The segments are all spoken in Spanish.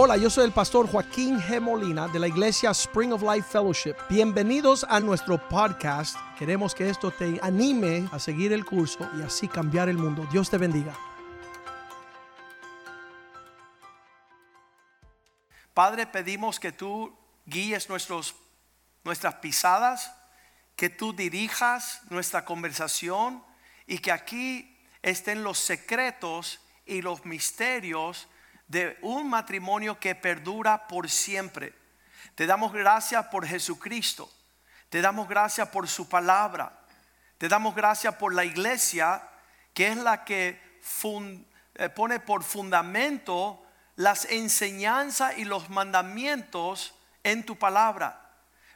Hola, yo soy el pastor Joaquín G. Molina de la iglesia Spring of Life Fellowship. Bienvenidos a nuestro podcast. Queremos que esto te anime a seguir el curso y así cambiar el mundo. Dios te bendiga. Padre, pedimos que tú guíes nuestros, nuestras pisadas, que tú dirijas nuestra conversación y que aquí estén los secretos y los misterios de un matrimonio que perdura por siempre. Te damos gracias por Jesucristo. Te damos gracias por su palabra. Te damos gracias por la iglesia que es la que eh, pone por fundamento las enseñanzas y los mandamientos en tu palabra.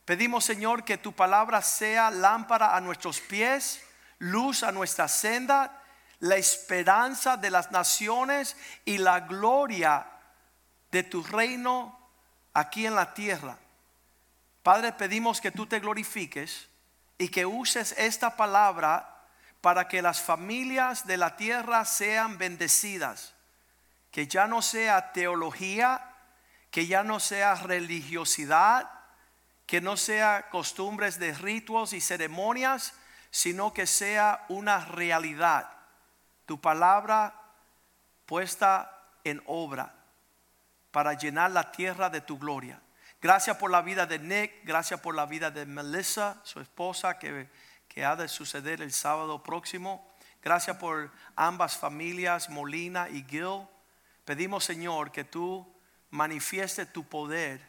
Pedimos, Señor, que tu palabra sea lámpara a nuestros pies, luz a nuestra senda la esperanza de las naciones y la gloria de tu reino aquí en la tierra. Padre, pedimos que tú te glorifiques y que uses esta palabra para que las familias de la tierra sean bendecidas. Que ya no sea teología, que ya no sea religiosidad, que no sea costumbres de ritos y ceremonias, sino que sea una realidad tu palabra puesta en obra para llenar la tierra de tu gloria. Gracias por la vida de Nick, gracias por la vida de Melissa, su esposa, que, que ha de suceder el sábado próximo. Gracias por ambas familias, Molina y Gil. Pedimos, Señor, que tú manifieste tu poder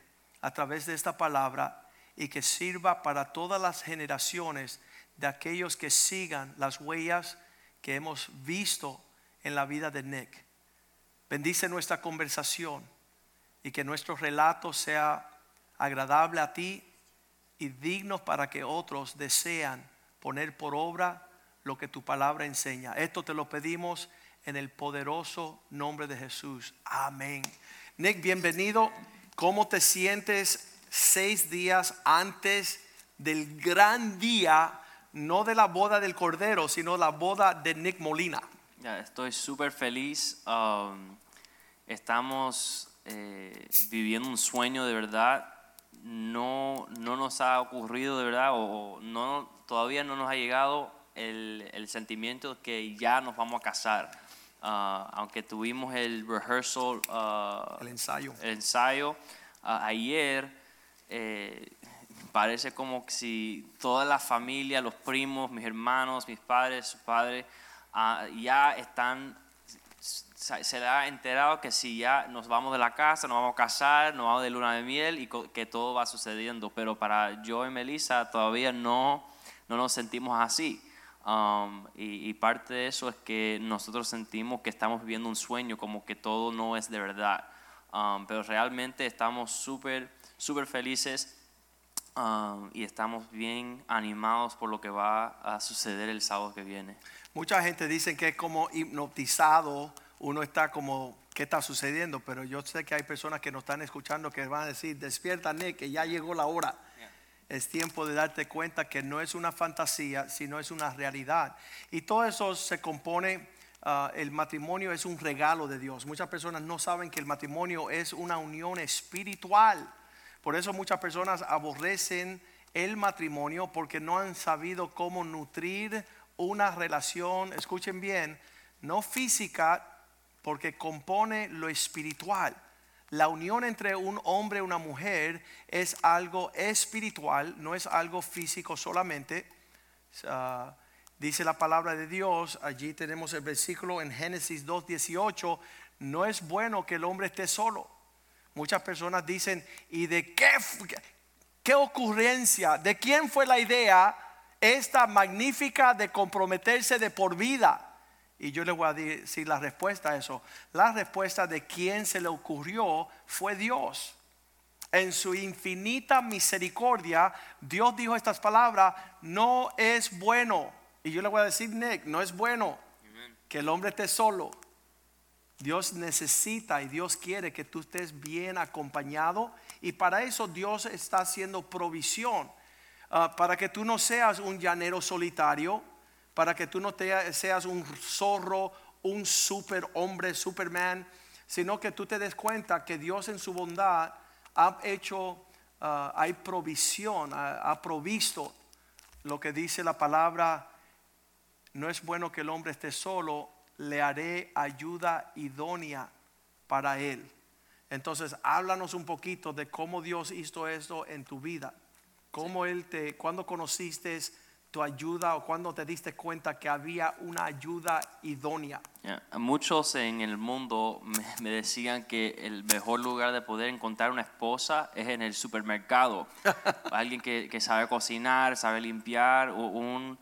a través de esta palabra y que sirva para todas las generaciones de aquellos que sigan las huellas que hemos visto en la vida de Nick. Bendice nuestra conversación y que nuestro relato sea agradable a ti y digno para que otros desean poner por obra lo que tu palabra enseña. Esto te lo pedimos en el poderoso nombre de Jesús. Amén. Nick, bienvenido. ¿Cómo te sientes seis días antes del gran día no de la boda del Cordero, sino la boda de Nick Molina. Ya, estoy súper feliz. Um, estamos eh, viviendo un sueño de verdad. No, no nos ha ocurrido de verdad, o no, todavía no nos ha llegado el, el sentimiento de que ya nos vamos a casar. Uh, aunque tuvimos el rehearsal, uh, el ensayo, el ensayo uh, ayer, eh, parece como si toda la familia, los primos, mis hermanos, mis padres, su padre, ah, ya están, se le ha enterado que si ya nos vamos de la casa, nos vamos a casar, nos vamos de luna de miel y que todo va sucediendo. Pero para yo y Melissa todavía no, no nos sentimos así. Um, y, parte de eso es que nosotros sentimos que estamos viviendo un sueño, como que todo no es de verdad. Um, pero realmente estamos súper, súper felices Um, y estamos bien animados por lo que va a suceder el sábado que viene. Mucha gente dice que es como hipnotizado, uno está como, ¿qué está sucediendo? Pero yo sé que hay personas que nos están escuchando que van a decir, despierta Nick, que ya llegó la hora. Es tiempo de darte cuenta que no es una fantasía, sino es una realidad. Y todo eso se compone, uh, el matrimonio es un regalo de Dios. Muchas personas no saben que el matrimonio es una unión espiritual por eso muchas personas aborrecen el matrimonio porque no han sabido cómo nutrir una relación, escuchen bien, no física, porque compone lo espiritual. La unión entre un hombre y una mujer es algo espiritual, no es algo físico solamente. dice la palabra de Dios, allí tenemos el versículo en Génesis 2.18, no es bueno que el hombre esté solo Muchas personas dicen, ¿y de qué, qué ocurrencia? ¿De quién fue la idea esta magnífica de comprometerse de por vida? Y yo les voy a decir la respuesta a eso. La respuesta de quién se le ocurrió fue Dios. En su infinita misericordia, Dios dijo estas palabras, no es bueno. Y yo le voy a decir, Nick, no es bueno que el hombre esté solo. Dios necesita y Dios quiere que tú estés bien acompañado y para eso Dios está haciendo provisión. Ah, para que tú no seas un llanero solitario, para que tú no te, seas un zorro, un super hombre, superman, sino que tú te des cuenta que Dios en su bondad ha hecho, ah, hay provisión, ha provisto lo que dice la palabra, no es bueno que el hombre esté solo, le haré ayuda idónea para él. Entonces, háblanos un poquito de cómo Dios hizo esto en tu vida. Cómo Él te, cuando conociste tu ayuda o cuando te diste cuenta que había una ayuda idónea. Yeah. Muchos en el mundo me, me decían que el mejor lugar de poder encontrar una esposa es en el supermercado. Alguien que, que sabe cocinar, sabe limpiar, o un...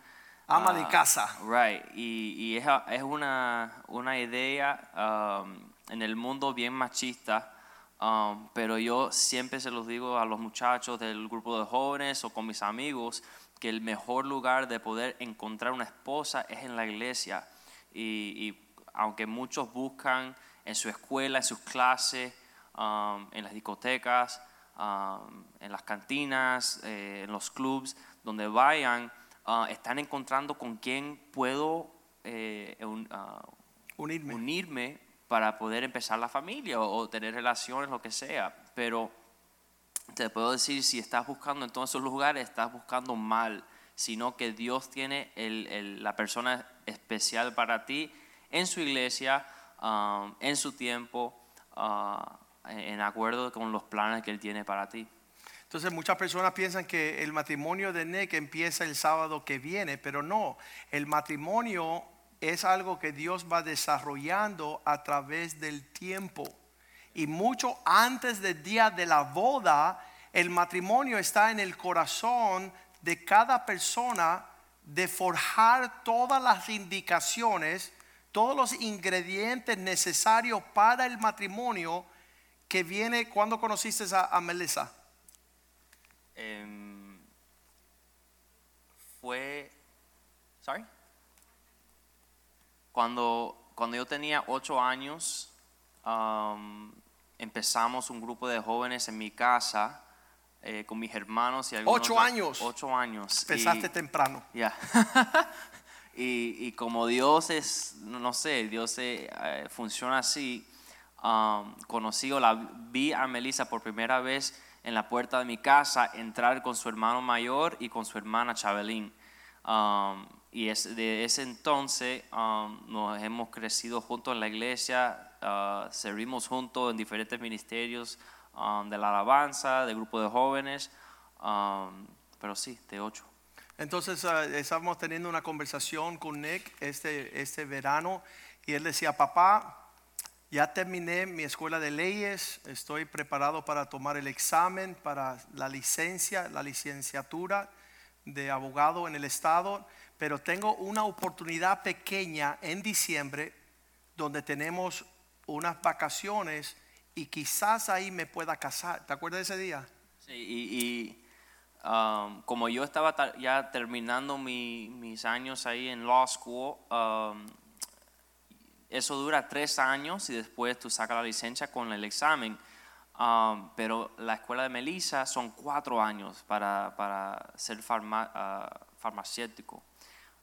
Ama de ah, casa. Right, y, y es, es una, una idea um, en el mundo bien machista, um, pero yo siempre se los digo a los muchachos del grupo de jóvenes o con mis amigos que el mejor lugar de poder encontrar una esposa es en la iglesia. Y, y aunque muchos buscan en su escuela, en sus clases, um, en las discotecas, um, en las cantinas, eh, en los clubs, donde vayan, uh, están encontrando con quién puedo eh, un- uh, Unirme. unirme para poder empezar la familia o, o tener relaciones, lo que sea. Pero te puedo decir, si estás buscando en todos esos lugares, estás buscando mal, sino que Dios tiene el- el- la persona especial para ti en su iglesia, um, en su tiempo, uh, en acuerdo con los planes que Él tiene para ti. Entonces muchas personas piensan que el matrimonio de Nick empieza el sábado que viene, pero no, el matrimonio es algo que Dios va desarrollando a través del tiempo. Y mucho antes del día de la boda, el matrimonio está en el corazón de cada persona de forjar todas las indicaciones, todos los ingredientes necesarios para el matrimonio que viene cuando conociste a, a Melissa. Em, fue, sorry, cuando, cuando yo tenía ocho años, um, empezamos un grupo de jóvenes en mi casa eh, con mis hermanos y algunos ¿Ocho años? Ocho años. Empezaste Y- temprano. ya. y, y como Dios es, no no sé, Dios eh, eh, funciona así, um, conocí o la vi a Melissa por primera vez en la puerta de mi casa entrar con su hermano mayor y con su hermana Chabelín. Um, y es, de ese entonces um, nos hemos crecido juntos en la iglesia, uh, servimos juntos en diferentes ministerios um, de la alabanza, de grupo de jóvenes, um, pero sí, de ocho. Entonces ah, estábamos teniendo una conversación con Nick este, este verano y él decía, papá, ya terminé mi escuela de leyes, estoy preparado para tomar el examen para la licencia, la licenciatura de abogado en el estado, pero tengo una oportunidad pequeña en diciembre donde tenemos unas vacaciones y quizás ahí me pueda casar. ¿Te acuerdas de ese día? Sí, y, um, como yo estaba ta- ya terminando mi- mis años ahí en law school, um, eso dura tres años y después tú sacas la licencia con el examen. Um, pero la escuela de Melissa son cuatro años para, para ser farma- ah, farmacéutico.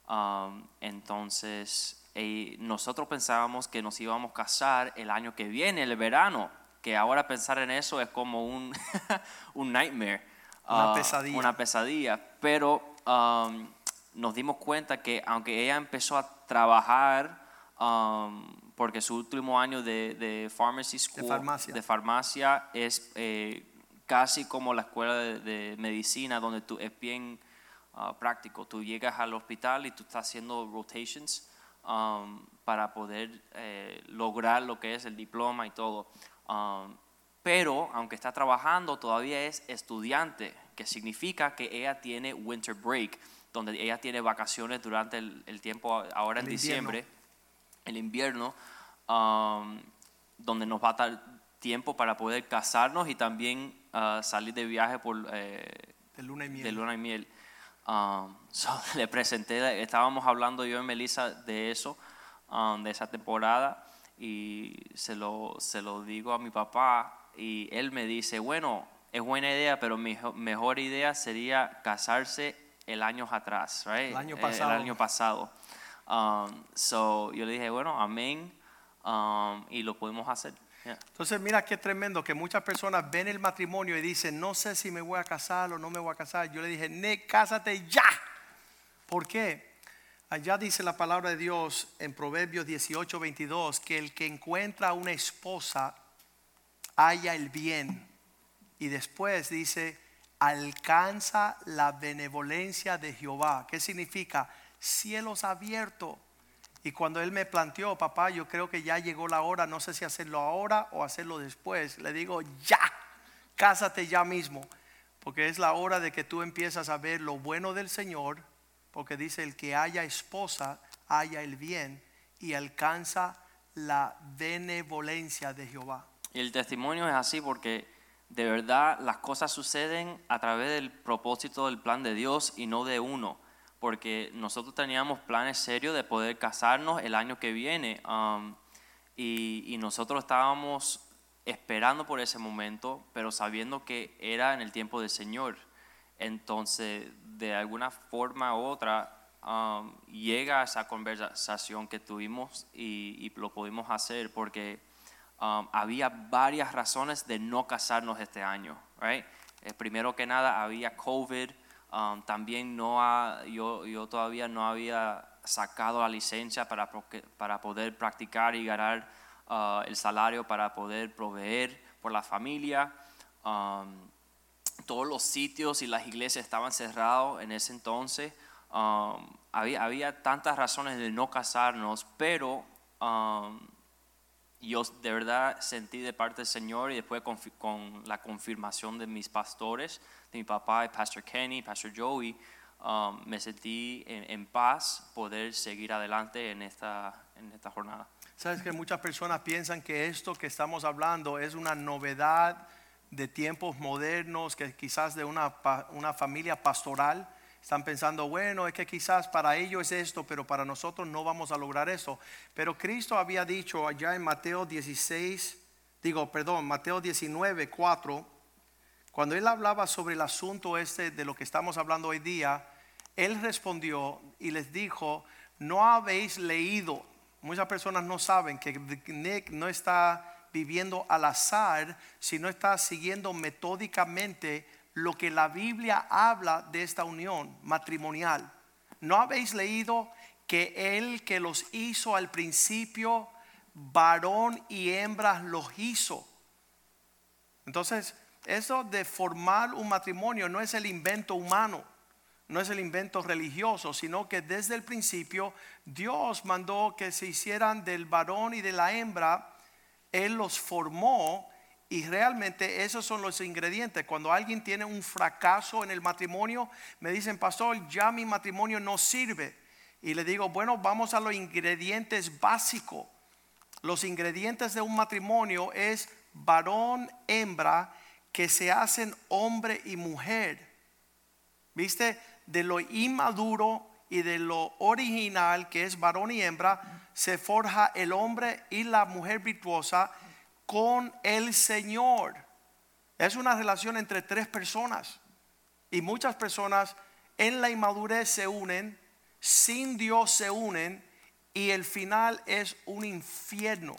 Um, entonces, eh, nosotros pensábamos que nos íbamos a casar el año que viene, el verano, que ahora pensar en eso es como un, un nightmare. Una ah, pesadilla. Una pesadilla. Pero um, nos dimos cuenta que aunque ella empezó a trabajar, um, porque su último año de, de pharmacy school, farmacia. de farmacia es eh, casi como la escuela de, de medicina, donde tú es bien ah, práctico. Tú llegas al hospital y tú estás haciendo rotations um, para poder eh, lograr lo que es el diploma y todo. Um, pero aunque está trabajando, todavía es estudiante, que significa que ella tiene winter break, donde ella tiene vacaciones durante el, el tiempo ahora en El invierno. El invierno, um, donde nos va a dar tiempo para poder casarnos y también ah, salir de viaje por, eh, De luna y miel. de luna y miel. Um, so, le presenté, estábamos hablando yo y Melissa de eso, um, de esa temporada, y se lo, se lo digo a mi papá, y él me dice, bueno, es buena idea, pero mi jo- mejor idea sería casarse el año atrás, right? El año Eh, pasado. El año pasado. Um, so, yo le dije, bueno, amén. um, y lo podemos hacer. Yeah. Entonces mira qué tremendo que muchas personas ven el matrimonio y dicen, no sé si me voy a casar o no me voy a casar. Yo le dije, Nick, cásate ya. ¿Por qué? Allá dice la palabra de Dios en Proverbios 18, 22, que el que encuentra una esposa halla el bien. Y después dice, alcanza la benevolencia de Jehová. ¿Qué significa? Cielos abiertos. Y cuando él me planteó, papá, yo creo que ya llegó la hora, no sé si hacerlo ahora o hacerlo después, le digo, ya, cásate ya mismo, porque es la hora de que tú empiezas a ver lo bueno del Señor, porque dice, el que haya esposa, haya el bien y alcanza la benevolencia de Jehová. Y el testimonio es así porque de verdad las cosas suceden a través del propósito del plan de Dios y no de uno. Porque nosotros teníamos planes serios de poder casarnos el año que viene um, y, nosotros estábamos esperando por ese momento, pero sabiendo que era en el tiempo del Señor. Entonces, de alguna forma u otra, um, llega esa conversación que tuvimos y, y lo pudimos hacer porque um, había varias razones de no casarnos este año. Right? Eh, primero que nada, había COVID. Um, también no ha- yo, yo todavía no había sacado la licencia para, para poder practicar y ganar uh, el salario para poder proveer por la familia. Um, todos los sitios y las iglesias estaban cerrados en ese entonces. Um, había, había tantas razones de no casarnos, pero um, yo de verdad sentí de parte del Señor y después confi- con la confirmación de mis pastores, de mi papá Pastor Kenny, Pastor Joey, um, me sentí en, en paz poder seguir adelante en esta, en esta jornada. Sabes que muchas personas piensan que esto que estamos hablando es una novedad de tiempos modernos, que quizás de una, una familia pastoral. Están pensando, bueno, es que quizás para ellos es esto, pero para nosotros no vamos a lograr eso. Pero Cristo había dicho allá en Mateo 16, digo, perdón, Mateo 19, 4, cuando él hablaba sobre el asunto este de lo que estamos hablando hoy día, él respondió y les dijo, no habéis leído. Muchas personas no saben que Nick no está viviendo al azar, sino está siguiendo metódicamente lo que la Biblia habla de esta unión matrimonial. ¿No habéis leído que él que los hizo al principio, varón y hembras los hizo? Entonces, eso de formar un matrimonio no es el invento humano, no es el invento religioso, sino que desde el principio Dios mandó que se hicieran del varón y de la hembra, Él los formó y realmente esos son los ingredientes. Cuando alguien tiene un fracaso en el matrimonio, me dicen, pastor, ya mi matrimonio no sirve. Y le digo, bueno, vamos a los ingredientes básicos. Los ingredientes de un matrimonio es varón, hembra, que se hacen hombre y mujer. ¿Viste? De lo inmaduro y de lo original, que es varón y hembra, se forja el hombre y la mujer virtuosa con el Señor. Es una relación entre tres personas. Y muchas personas en la inmadurez se unen, sin Dios se unen, y el final es un infierno.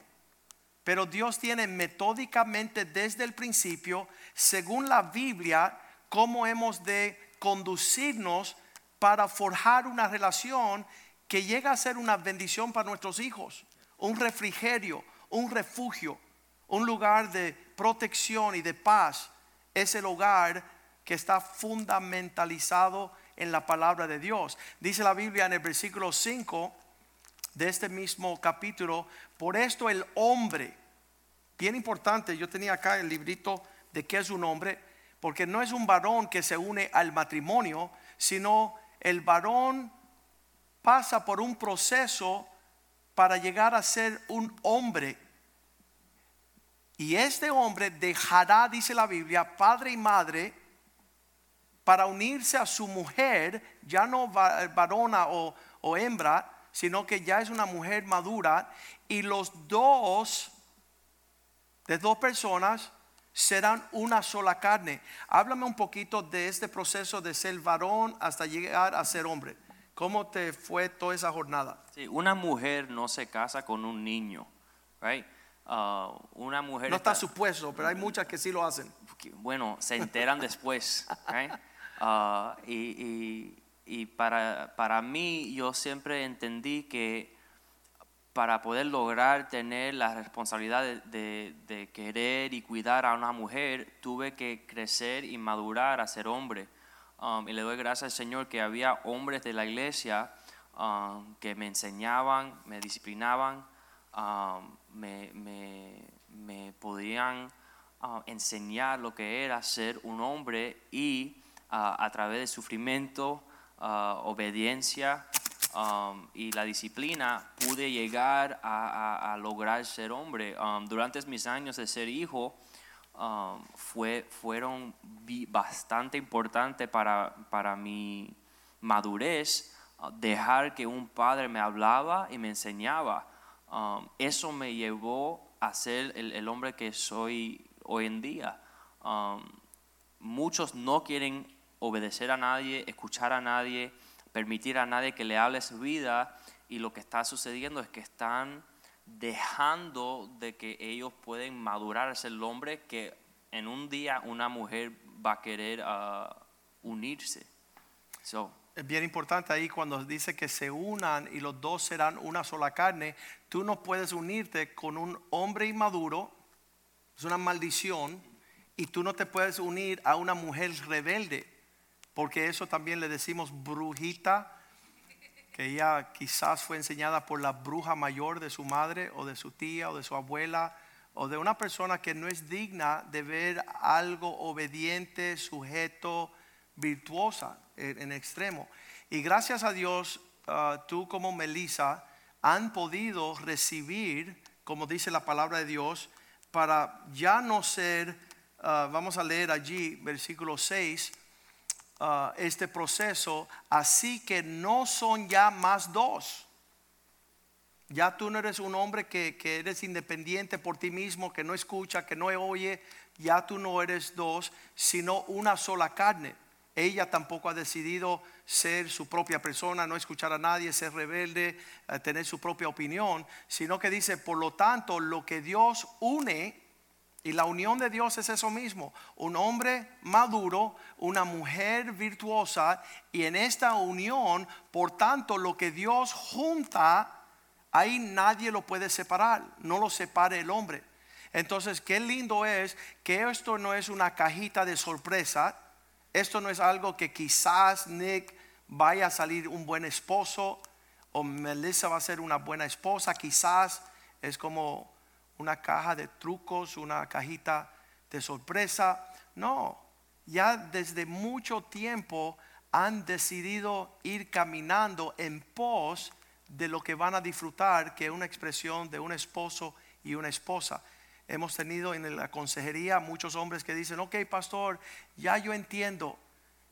Pero Dios tiene metódicamente desde el principio, según la Biblia, cómo hemos de conducirnos para forjar una relación que llega a ser una bendición para nuestros hijos, un refrigerio, un refugio, un lugar de protección y de paz. Es el hogar que está fundamentalizado en la palabra de Dios. Dice la Biblia en el versículo 5 de este mismo capítulo, por esto el hombre, bien importante, yo tenía acá el librito de qué es un hombre, porque no es un varón que se une al matrimonio, sino el varón pasa por un proceso para llegar a ser un hombre. Y este hombre dejará, dice la Biblia, padre y madre, para unirse a su mujer, ya no va- varona o, o hembra, sino que ya es una mujer madura, y los dos, de dos personas, serán una sola carne. Háblame un poquito de este proceso de ser varón hasta llegar a ser hombre. ¿Cómo te fue toda esa jornada? Sí, una mujer no se casa con un niño. right? Uh, una mujer No está está- supuesto, pero hay muchas que sí lo hacen. que, bueno, se enteran después. Ah, y y- y para, para mí, yo siempre entendí que para poder lograr tener la responsabilidad de, de- de querer y cuidar a una mujer, tuve que crecer y madurar a ser hombre. Um, y le doy gracias al Señor que había hombres de la iglesia um, que me enseñaban, me disciplinaban, um, me, podían uh, enseñar lo que era ser un hombre y uh, a través del sufrimiento, uh, obediencia um, y la disciplina pude llegar a, lograr ser hombre. Um, durante mis años de ser hijo, um, fue, fueron bastante importantes para, para mi madurez, dejar que un padre me hablaba y me enseñaba. Um, eso me llevó a ser el, hombre que soy hoy en día. Um, muchos no quieren obedecer a nadie, escuchar a nadie, permitir a nadie que le hable su vida y lo que está sucediendo es que están dejando de que ellos pueden madurar ser el hombre que en un día una mujer va a querer ah, unirse. Es bien importante ahí cuando dice que se unan y los dos serán una sola carne. Tú no puedes unirte con un hombre inmaduro, es una maldición, y tú no te puedes unir a una mujer rebelde, porque eso también le decimos brujita, que ella quizás fue enseñada por la bruja mayor de su madre o de su tía o de su abuela o de una persona que no es digna de ver algo obediente, sujeto, virtuosa en, extremo. Y gracias a Dios, ah, tú como Melissa han podido recibir, como dice la palabra de Dios, para ya no ser, ah, vamos a leer allí, versículo 6, ah, este proceso, así que no son ya más dos. Ya tú no eres un hombre que, que eres independiente por ti mismo, que no escucha, que no oye. Ya tú no eres dos, sino una sola carne. Ella tampoco ha decidido ser su propia persona, no escuchar a nadie, ser rebelde, eh, tener su propia opinión, sino que dice, por lo tanto, lo que Dios une, y la unión de Dios es eso mismo, un hombre maduro, una mujer virtuosa, y en esta unión, por tanto, lo que Dios junta, ahí nadie lo puede separar, no lo separe el hombre. Entonces, qué lindo es que esto no es una cajita de sorpresa, esto no es algo que quizás Nick vaya a salir un buen esposo o Melissa va a ser una buena esposa, quizás es como una caja de trucos, una cajita de sorpresa. No, ya desde mucho tiempo han decidido ir caminando en pos de lo que van a disfrutar, que es una expresión de un esposo y una esposa. Hemos tenido en la consejería muchos hombres que dicen, ok, pastor, ya yo entiendo,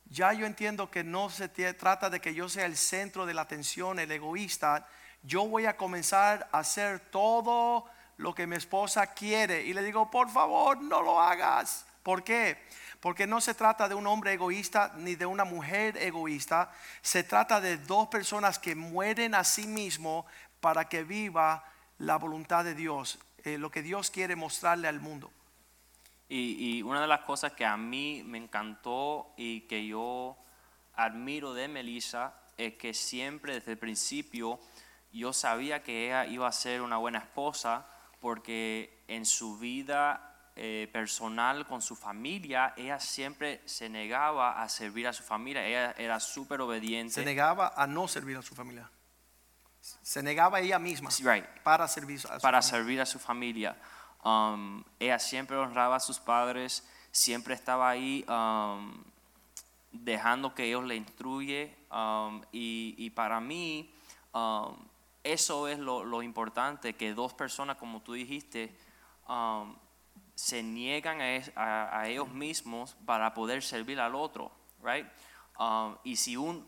ya yo entiendo que no se trata de que yo sea el centro de la atención, el egoísta. Yo voy a comenzar a hacer todo lo que mi esposa quiere. Y le digo, por favor, no lo hagas. ¿Por qué? Porque no se trata de un hombre egoísta ni de una mujer egoísta. Se trata de dos personas que mueren a sí mismo para que viva la voluntad de Dios, eh, lo que Dios quiere mostrarle al mundo. Y, y una de las cosas que a mí me encantó y que yo admiro de Melissa es que siempre desde el principio yo sabía que ella iba a ser una buena esposa porque en su vida eh, personal con su familia ella siempre se negaba a servir a su familia, ella era súper obediente. Se negaba a no servir a su familia. Se negaba ella misma Right. para servir a su para familia. servir a su familia. Um, ella siempre honraba a sus padres, siempre estaba ahí um, dejando que ellos le instruye. um, y, y para mí, um, eso es lo, lo importante, que dos personas, como tú dijiste, um, se niegan a, es- a- a ellos mismos para poder servir al otro, right? Um, y si un,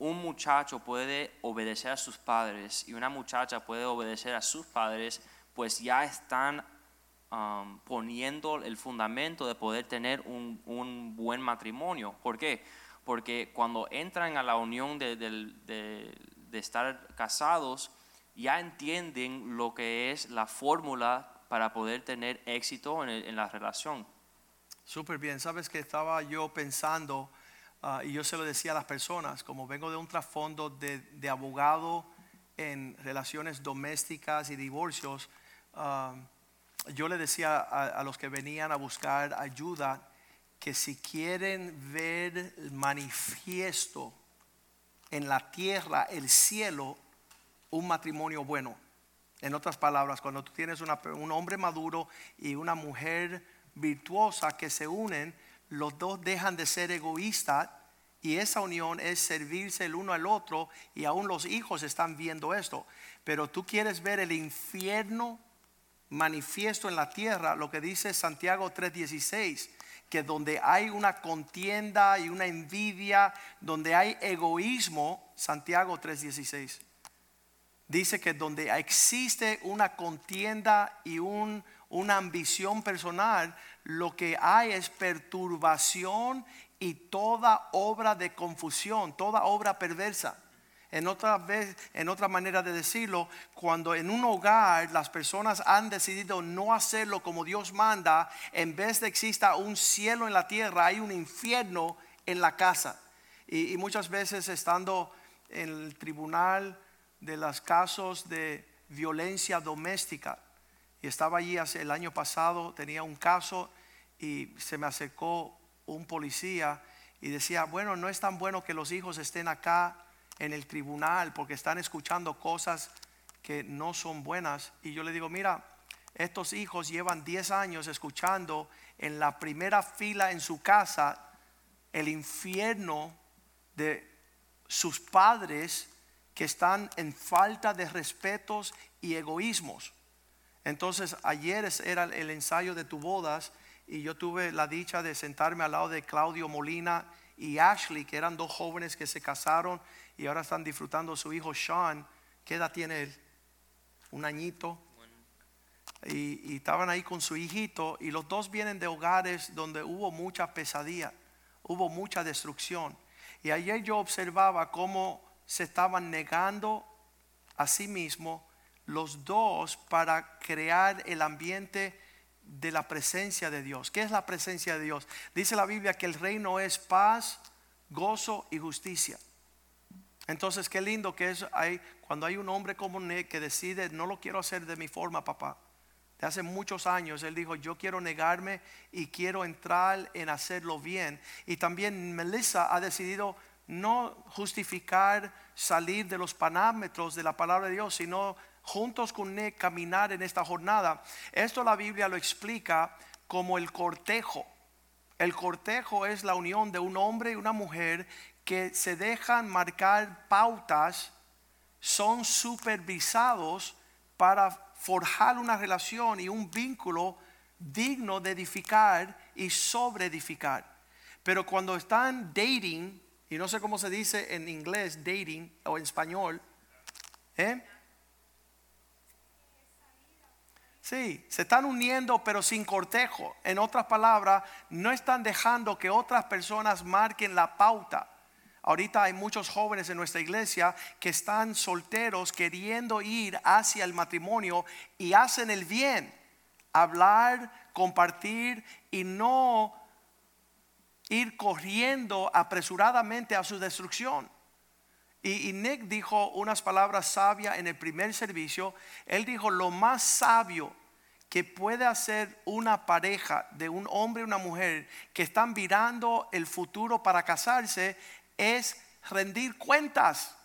un muchacho puede obedecer a sus padres y una muchacha puede obedecer a sus padres, pues ya están um, poniendo el fundamento de poder tener un, un buen matrimonio. ¿Por qué? Porque cuando entran a la unión de, de- estar casados, ya entienden lo que es la fórmula para poder tener éxito en, en la relación. Súper bien. Sabes que estaba yo pensando, ah, y yo se lo decía a las personas, como vengo de un trasfondo de, de abogado en relaciones domésticas y divorcios, ah, yo le decía a, los que venían a buscar ayuda que si quieren ver manifiesto en la tierra, el cielo, un matrimonio bueno. En otras palabras, cuando tú tienes una un hombre maduro y una mujer virtuosa que se unen, los dos dejan de ser egoístas y esa unión es servirse el uno al otro y aún los hijos están viendo esto. Pero tú quieres ver el infierno manifiesto en la tierra, lo que dice Santiago 3:16, que donde hay una contienda y una envidia, donde hay egoísmo, Santiago 3:16 dice que donde existe una contienda y un- una ambición personal, lo que hay es perturbación y toda obra de confusión, toda obra perversa. En otra, vez, en otra manera de decirlo, cuando en un hogar las personas han decidido no hacerlo como Dios manda, en vez de exista un cielo en la tierra, hay un infierno en la casa. Y, y muchas veces estando en el tribunal de los casos de violencia doméstica, y estaba allí hace el año pasado, tenía un caso y se me acercó un policía y decía, bueno, no es tan bueno que los hijos estén acá en el tribunal porque están escuchando cosas que no son buenas. Y yo le digo, mira, estos hijos llevan 10 años escuchando en la primera fila en su casa el infierno de sus padres que están en falta de respetos y egoísmos. Entonces ayer era el ensayo de tu bodas y yo tuve la dicha de sentarme al lado de Claudio Molina y Ashley, que eran dos jóvenes que se casaron y ahora están disfrutando su hijo Sean. ¿Qué edad tiene él? Un añito. Y, y estaban ahí con su hijito y los dos vienen de hogares donde hubo mucha pesadilla, hubo mucha destrucción. Y ayer yo observaba cómo se estaban negando a sí mismo los dos para crear el ambiente de la presencia de Dios. ¿Qué es la presencia de Dios? Dice la Biblia que el reino es paz, gozo y justicia. Entonces, qué lindo que es hay, cuando hay un hombre como que decide, no lo quiero hacer de mi forma, papá. De hace muchos años, él dijo, yo quiero negarme y quiero entrar en hacerlo bien. Y también Melissa ha decidido no justificar salir de los parámetros de la palabra de Dios, sino juntos con Nick caminar en esta jornada. Esto la Biblia lo explica como el cortejo. El cortejo es la unión de un hombre y una mujer que se dejan marcar pautas, son supervisados para forjar una relación y un vínculo digno de edificar y sobre edificar. Pero cuando están dating, y no sé cómo se dice en inglés dating o en español, ¿eh? Sí, se están uniendo pero sin cortejo. En otras palabras, no están dejando que otras personas marquen la pauta. Ahorita hay muchos jóvenes en nuestra iglesia que están solteros queriendo ir hacia el matrimonio y hacen el bien. Hablar, compartir y no ir corriendo apresuradamente a su destrucción. Y, Nick dijo unas palabras sabias en el primer servicio. Él dijo, lo más sabio que puede hacer una pareja de un hombre y una mujer que están mirando el futuro para casarse es rendir cuentas,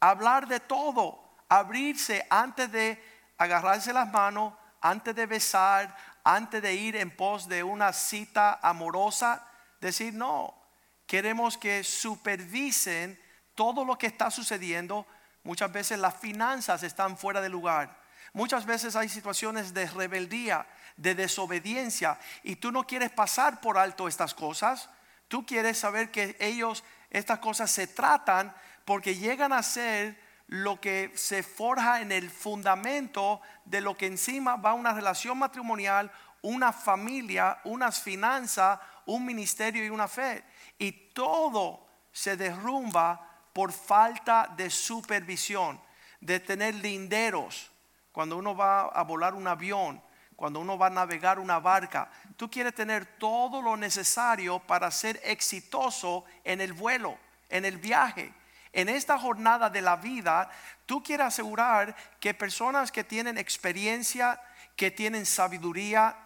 hablar de todo, abrirse antes de agarrarse las manos, antes de besar, antes de ir en pos de una cita amorosa. Decir, no, queremos que supervisen todo lo que está sucediendo. Muchas veces las finanzas están fuera de lugar. Muchas veces hay situaciones de rebeldía, de desobediencia, y tú no quieres pasar por alto estas cosas. Tú quieres saber que ellos, estas cosas se tratan porque llegan a ser lo que se forja en el fundamento de lo que encima va una relación matrimonial, una familia, unas finanzas, un ministerio y una fe. Y todo se derrumba por falta de supervisión. de tener linderos cuando uno va a volar un avión, cuando uno va a navegar una barca. Tú quieres tener todo lo necesario para ser exitoso en el vuelo, en el viaje. En esta jornada de la vida, tú quieres asegurar que personas que tienen experiencia, que tienen sabiduría,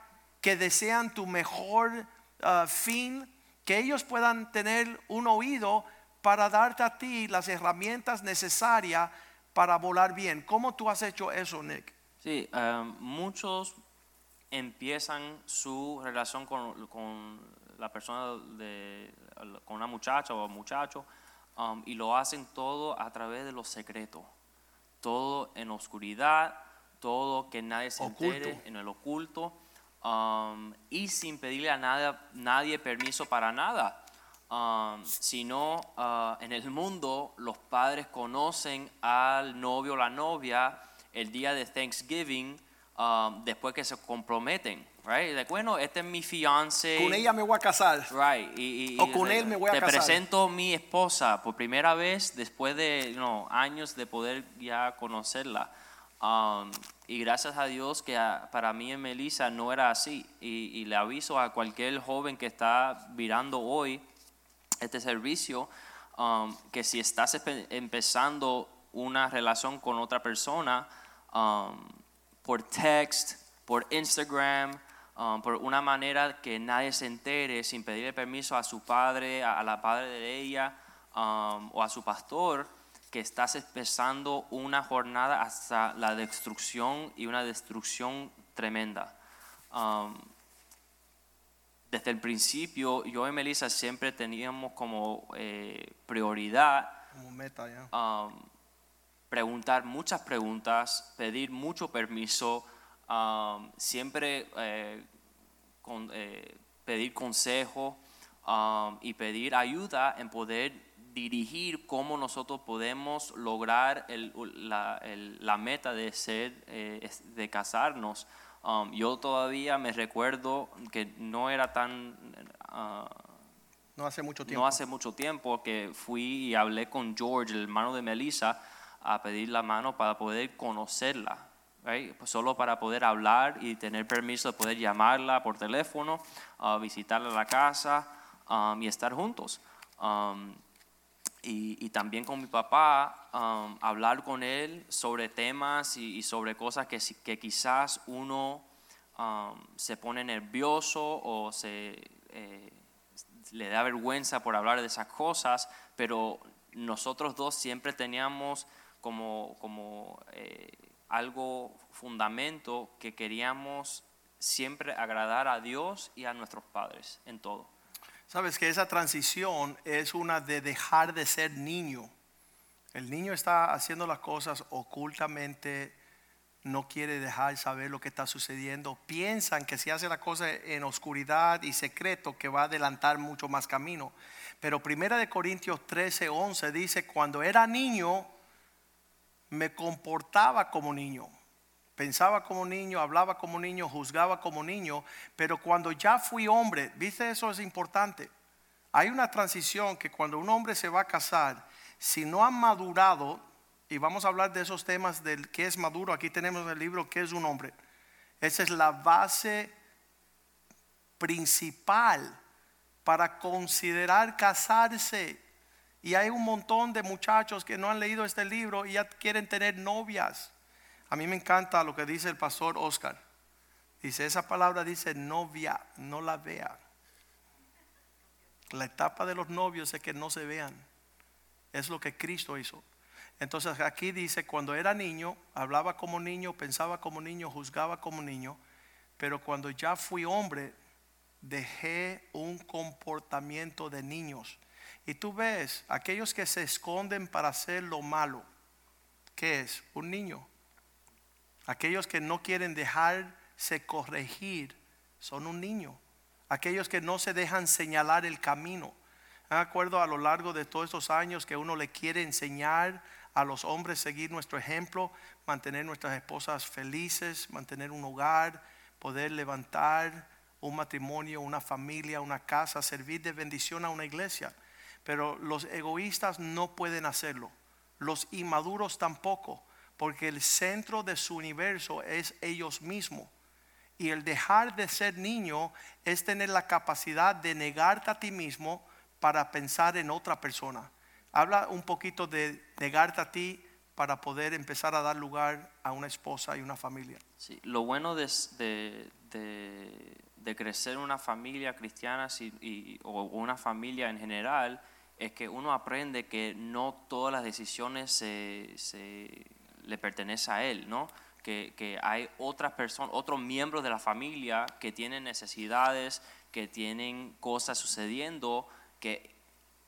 que desean tu mejor uh, fin, que ellos puedan tener un oído para darte a ti las herramientas necesarias para volar bien. ¿Cómo tú has hecho eso, Nick? Sí, um, muchos empiezan su relación con, con la persona, de, con una muchacha o muchacho, um, y lo hacen todo a través de los secretos, todo en oscuridad, todo que nadie se entere, en el oculto, um, y sin pedirle a nadie, nadie permiso para nada. Um, sino uh, en el mundo los padres conocen al novio o la novia el día de Thanksgiving um, después que se comprometen. Right? bueno, este es mi fiance. Con ella me voy a casar. Right. Y, o con él me voy a casar. Te presento mi esposa por primera vez después de you años de poder ya conocerla. Um, y gracias a Dios que para mí en Melissa no era así. Y, le aviso a cualquier joven que está mirando hoy este servicio um, que si estás empezando una relación con otra persona, um, por text, por Instagram, um, por una manera que nadie se entere sin pedirle permiso a su padre, a, la padre de ella um, o a su pastor, que estás empezando una jornada hasta la destrucción y una destrucción tremenda. Desde el principio, yo y Melissa siempre teníamos como eh, prioridad como meta, preguntar muchas preguntas, pedir mucho permiso, um, siempre eh, eh, pedir consejo um, y pedir ayuda en poder dirigir cómo nosotros podemos lograr la, meta de ser, de casarnos. Um, yo todavía me recuerdo que no era tan... Uh, no hace mucho tiempo. No hace mucho tiempo que fui y hablé con George, el hermano de Melissa, a pedir la mano para poder conocerla, pues solo para poder hablar y tener permiso de poder llamarla por teléfono, uh, visitarla a la casa um, y estar juntos. Um, y, también con mi papá, um, hablar con él sobre temas y, sobre cosas que, que quizás uno se pone nervioso o se, eh, le da vergüenza por hablar de esas cosas, pero nosotros dos siempre teníamos como, como eh, algo fundamento que queríamos siempre agradar a Dios y a nuestros padres en todo. Sabes que esa transición es una de dejar de ser niño. El niño está haciendo las cosas ocultamente, no quiere dejar saber lo que está sucediendo. Piensan que si hace la cosa en oscuridad y secreto que va a adelantar mucho más camino. Pero Primera de Corintios 13, 11 dice, cuando era niño, me comportaba como niño, pensaba como niño, hablaba como niño, juzgaba como niño, pero cuando ya fui hombre, ¿viste eso es importante? Hay una transición que cuando un hombre se va a casar, si no ha madurado, y vamos a hablar de esos temas del que es maduro, aquí tenemos el libro que es un hombre. Esa es la base principal para considerar casarse. Y hay un montón de muchachos que no han leído este libro y ya quieren tener novias. A mí me encanta lo que dice el pastor Oscar. Dice, esa palabra dice novia, no la vea. La etapa de los novios es que no se vean. Es lo que Cristo hizo. Entonces aquí dice, cuando era niño, hablaba como niño, pensaba como niño, juzgaba como niño, pero cuando ya fui hombre, dejé un comportamiento de niños. Y tú ves, aquellos que se esconden para hacer lo malo, ¿qué es? Un niño. Aquellos que no quieren dejarse corregir, son un niño. Aquellos que no se dejan señalar el camino. Me acuerdo a lo largo de todos estos años que uno le quiere enseñar a los hombres seguir nuestro ejemplo, mantener nuestras esposas felices, mantener un hogar, poder levantar un matrimonio, una familia, una casa, servir de bendición a una iglesia. Pero los egoístas no pueden hacerlo. Los inmaduros tampoco. Porque el centro de su universo es ellos mismos. Y el dejar de ser niño es tener la capacidad de negarte a ti mismo para pensar en otra persona. Habla un poquito de negarte a ti para poder empezar a dar lugar a una esposa y una familia. Sí, lo bueno de, crecer en una familia cristiana o una familia en general es que uno aprende que no todas las decisiones se- le pertenecen a él, ¿no? Que, que hay otras personas, otros miembros de la familia que tienen necesidades, que tienen cosas sucediendo que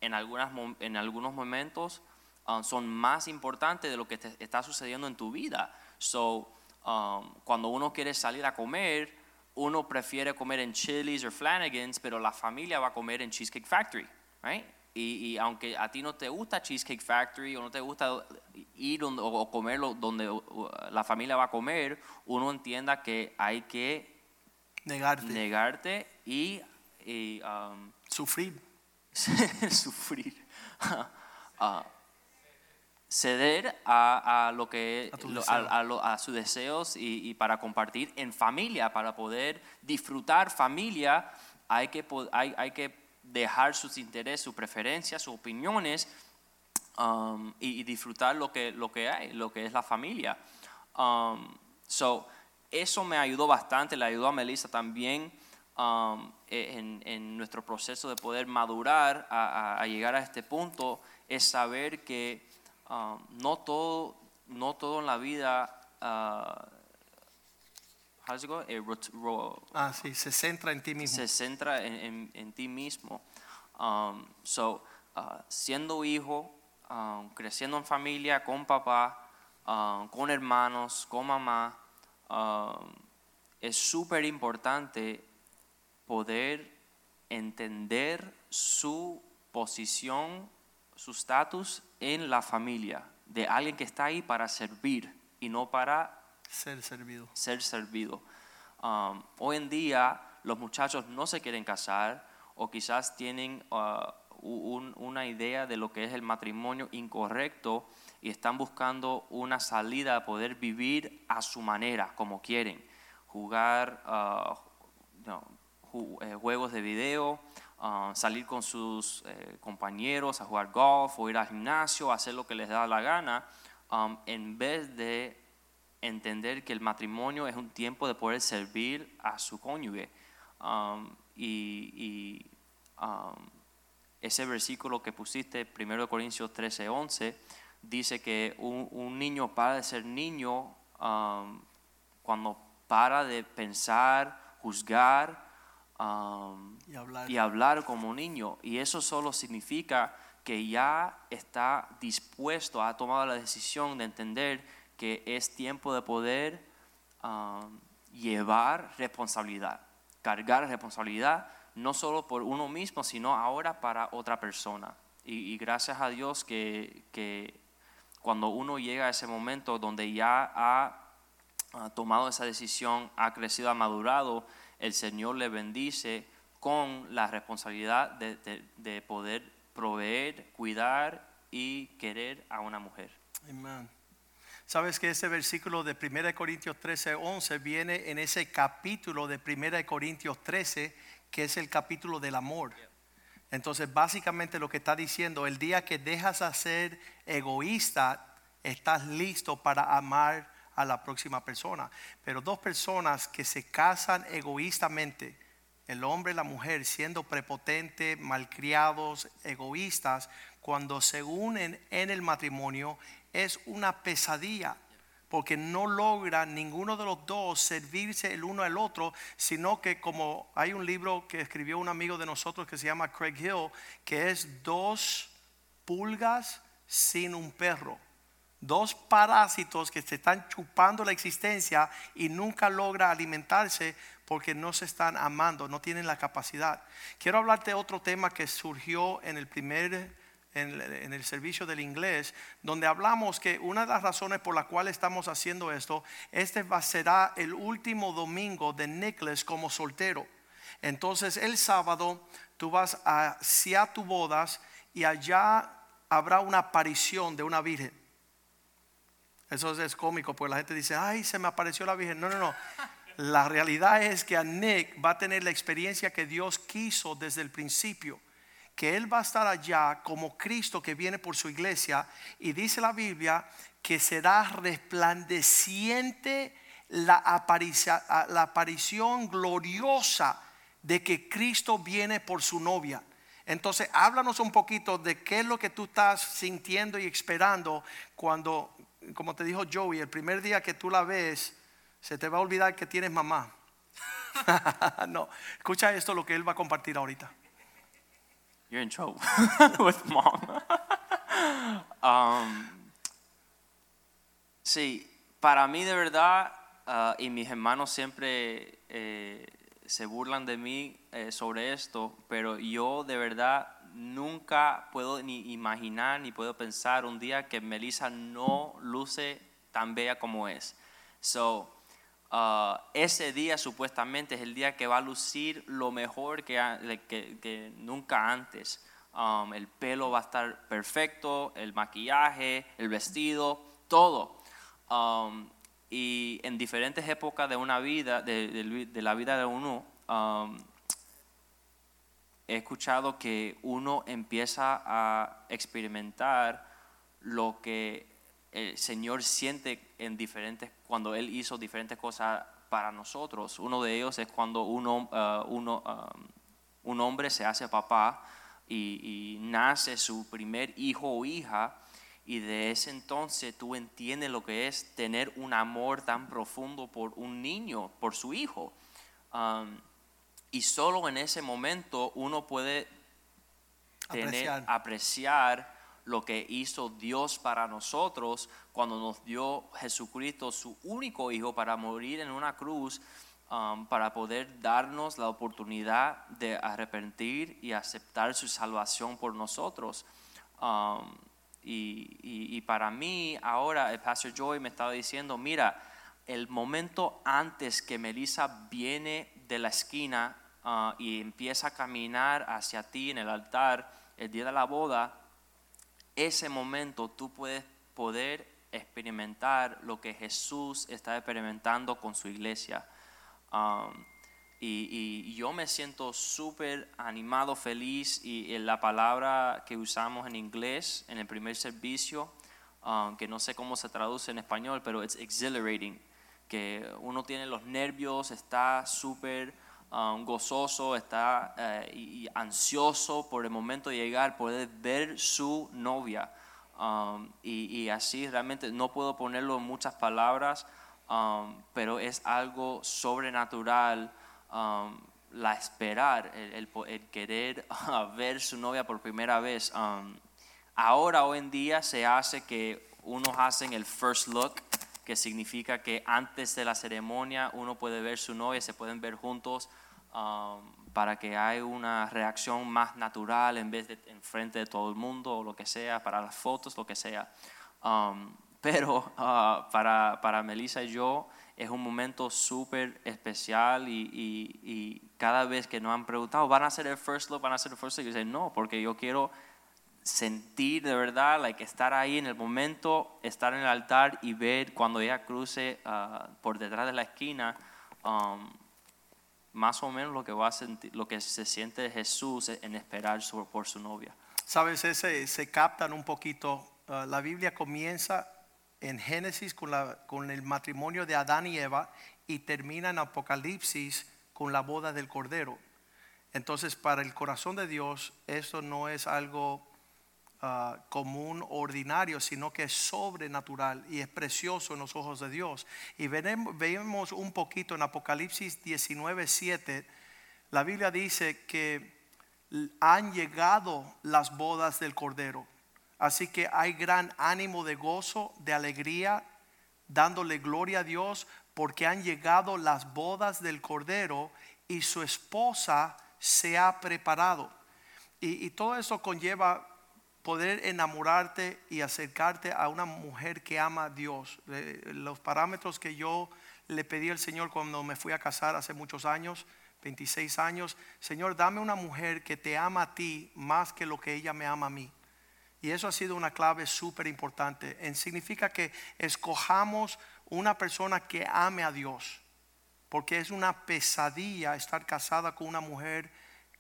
en, algunas, en algunos momentos um, son más importantes de lo que está sucediendo en tu vida. So, um, cuando uno quiere salir a comer, uno prefiere comer en Chili's o Flanagan's, pero la familia va a comer en Cheesecake Factory, right? Y, y aunque a ti no te gusta Cheesecake Factory o no te gusta ir o, o comerlo donde la familia va a comer, uno entienda que hay que Negarte, negarte y, y, um, sufrir. sufrir, Ah, ceder a, a lo que A lo- deseos. a, a lo- a sus deseos y, y para compartir en familia, para poder disfrutar familia, hay que, hay, hay que dejar sus intereses, sus preferencias, sus opiniones um, y, disfrutar lo que, lo que hay, lo que es la familia. Um, so, eso me ayudó bastante, le ayudó a Melissa también um, en, en nuestro proceso de poder madurar a llegar a este punto, es saber que um, no, todo, no todo en la vida, uh, how does it go? Eh, rot- ro- Ah, sí, se centra en ti mismo. se centra en, en- en ti mismo. Um, so, uh, siendo hijo, um, creciendo en familia, con papá, um, con hermanos, con mamá, es súper importante poder entender su posición, su estatus en la familia, de alguien que está ahí para servir y no para Ser servido. ser servido. Um, hoy en día los muchachos no se quieren casar o quizás tienen uh, un- una idea de lo que es el matrimonio incorrecto y están buscando una salida a poder vivir a su manera, como quieren. Jugar uh, eh, juegos de video, uh, salir con sus eh, compañeros a jugar golf o ir al gimnasio, hacer lo que les da la gana, um, en vez de entender que el matrimonio es un tiempo de poder servir a su cónyuge. Um, y y, um, ese versículo que pusiste, 1 Corintios 13, 11, dice que un, un niño para de ser niño um, cuando para de pensar, juzgar Y hablar. y hablar como niño. Y eso solo significa que ya está dispuesto, ha tomado la decisión de entender que es tiempo de poder um, llevar responsabilidad, cargar responsabilidad, no solo por uno mismo, sino ahora para otra persona. Y, gracias a Dios que, que cuando uno llega a ese momento donde ya ha ha tomado esa decisión, ha crecido, ha madurado, el Señor le bendice con la responsabilidad de, de- de poder proveer, cuidar y querer a una mujer. Amén. Sabes que ese versículo de 1 Corintios 13, 11 viene en ese capítulo de 1 Corintios 13, que es el capítulo del amor. Entonces, básicamente lo que está diciendo, el día que dejas de ser egoísta, estás listo para amar a la próxima persona. Pero dos personas que se casan egoístamente, el hombre y la mujer siendo prepotentes, malcriados, egoístas, cuando se unen en el matrimonio, es una pesadilla porque no logran ninguno de los dos servirse el uno al otro, sino que como hay un libro que escribió un amigo de nosotros que se llama Craig Hill, que es dos pulgas sin un perro. Dos parásitos que se están chupando la existencia y nunca logra alimentarse porque no se están amando, no tienen la capacidad. Quiero hablarte de otro tema que surgió en el primer en el, servicio del inglés, donde hablamos que una de las razones por la cual estamos haciendo esto, este va, será el último domingo de Nicholas como soltero. Entonces el sábado tú vas hacia tu bodas y allá habrá una aparición de una virgen. Eso es, es cómico, porque la gente dice, ay, se me apareció la Virgen. No, no, no. La realidad es que a Nick va a tener la experiencia que Dios quiso desde el principio. Que Él va a estar allá como Cristo que viene por su iglesia. Y dice la Biblia que será resplandeciente la aparición, gloriosa de que Cristo viene por su novia. Entonces, háblanos un poquito de qué es lo que tú estás sintiendo y esperando cuando, como te dijo Joey, el primer día que tú la ves, se te va a olvidar que tienes mamá. no, escucha esto lo que él va a compartir ahorita. You're in trouble with mom. um, sí, para mí de verdad, uh, y mis hermanos siempre eh, se burlan de mí eh, sobre esto, pero yo de verdad nunca puedo ni imaginar ni puedo pensar un día que Melissa no luce tan bella como es. So, uh, ese día supuestamente es el día que va a lucir lo mejor que nunca antes. Um, el pelo va a estar perfecto, el maquillaje, el vestido, todo. Um, y en diferentes épocas de una vida, de, la vida de uno, um, he escuchado que uno empieza a experimentar lo que el Señor siente en diferentes, cuando Él hizo diferentes cosas para nosotros. Uno de ellos es cuando uno, uh, uno, um, un hombre se hace papá y, y nace su primer hijo o hija y de ese entonces tú entiendes lo que es tener un amor tan profundo por un niño, por su hijo. Um, y solo en ese momento uno puede tener, apreciar. Lo que hizo Dios para nosotros cuando nos dio Jesucristo, su único hijo, para morir en una cruz, um, para poder darnos la oportunidad de arrepentir y aceptar su salvación por nosotros. Um, y, para mí, ahora el Pastor Joy me estaba diciendo, mira, el momento antes que Melissa viene de la esquina ah, y empieza a caminar hacia ti en el altar el día de la boda, ese momento tú puedes poder experimentar lo que Jesús está experimentando con su iglesia. Um, y, yo me siento súper animado, feliz y, la palabra que usamos en inglés en el primer servicio, um, que no sé cómo se traduce en español, pero es exhilarating, que uno tiene los nervios, está súper um, gozoso, está eh, y, ansioso por el momento de llegar, poder ver su novia. Um, y, así realmente no puedo ponerlo en muchas palabras, pero es algo sobrenatural Um, la esperar, el, querer uh, ver su novia por primera vez. Um, ahora, hoy en día, se hace que unos hacen el first look, que significa que antes de la ceremonia uno puede ver su novia, se pueden ver juntos um, para que haya una reacción más natural en vez de en frente de todo el mundo o lo que sea, para las fotos, lo que sea. pero uh, para, para Melissa y yo, es un momento súper especial y, y, cada vez que nos han preguntado, ¿van a hacer el first look? ¿Van a hacer el first look? Y yo no, porque yo quiero sentir de verdad, like, estar ahí en el momento, estar en el altar y ver cuando ella cruce uh, por detrás de la esquina, um, más o menos lo que va a sentir, lo que se siente Jesús en esperar por su novia. Sabes, ese, se captan un poquito. Uh, la Biblia comienza en Génesis con, la, con el matrimonio de Adán y Eva y termina en Apocalipsis con la boda del Cordero. Entonces, para el corazón de Dios, eso no es algo ah, común ordinario, sino que es sobrenatural y es precioso en los ojos de Dios. Y veremos, vemos un poquito en Apocalipsis 19, 7, la Biblia dice que han llegado las bodas del Cordero. Así que hay gran ánimo de gozo, de alegría, dándole gloria a Dios porque han llegado las bodas del Cordero y su esposa se ha preparado. Y, todo eso conlleva poder enamorarte y acercarte a una mujer que ama a Dios. Los parámetros que yo le pedí al Señor cuando me fui a casar hace muchos años, 26 años, Señor, dame una mujer que te ama a ti más que lo que ella me ama a mí Y eso ha sido una clave súper importante. Significa que escojamos una persona que ame a Dios. Porque es una pesadilla estar casada con una mujer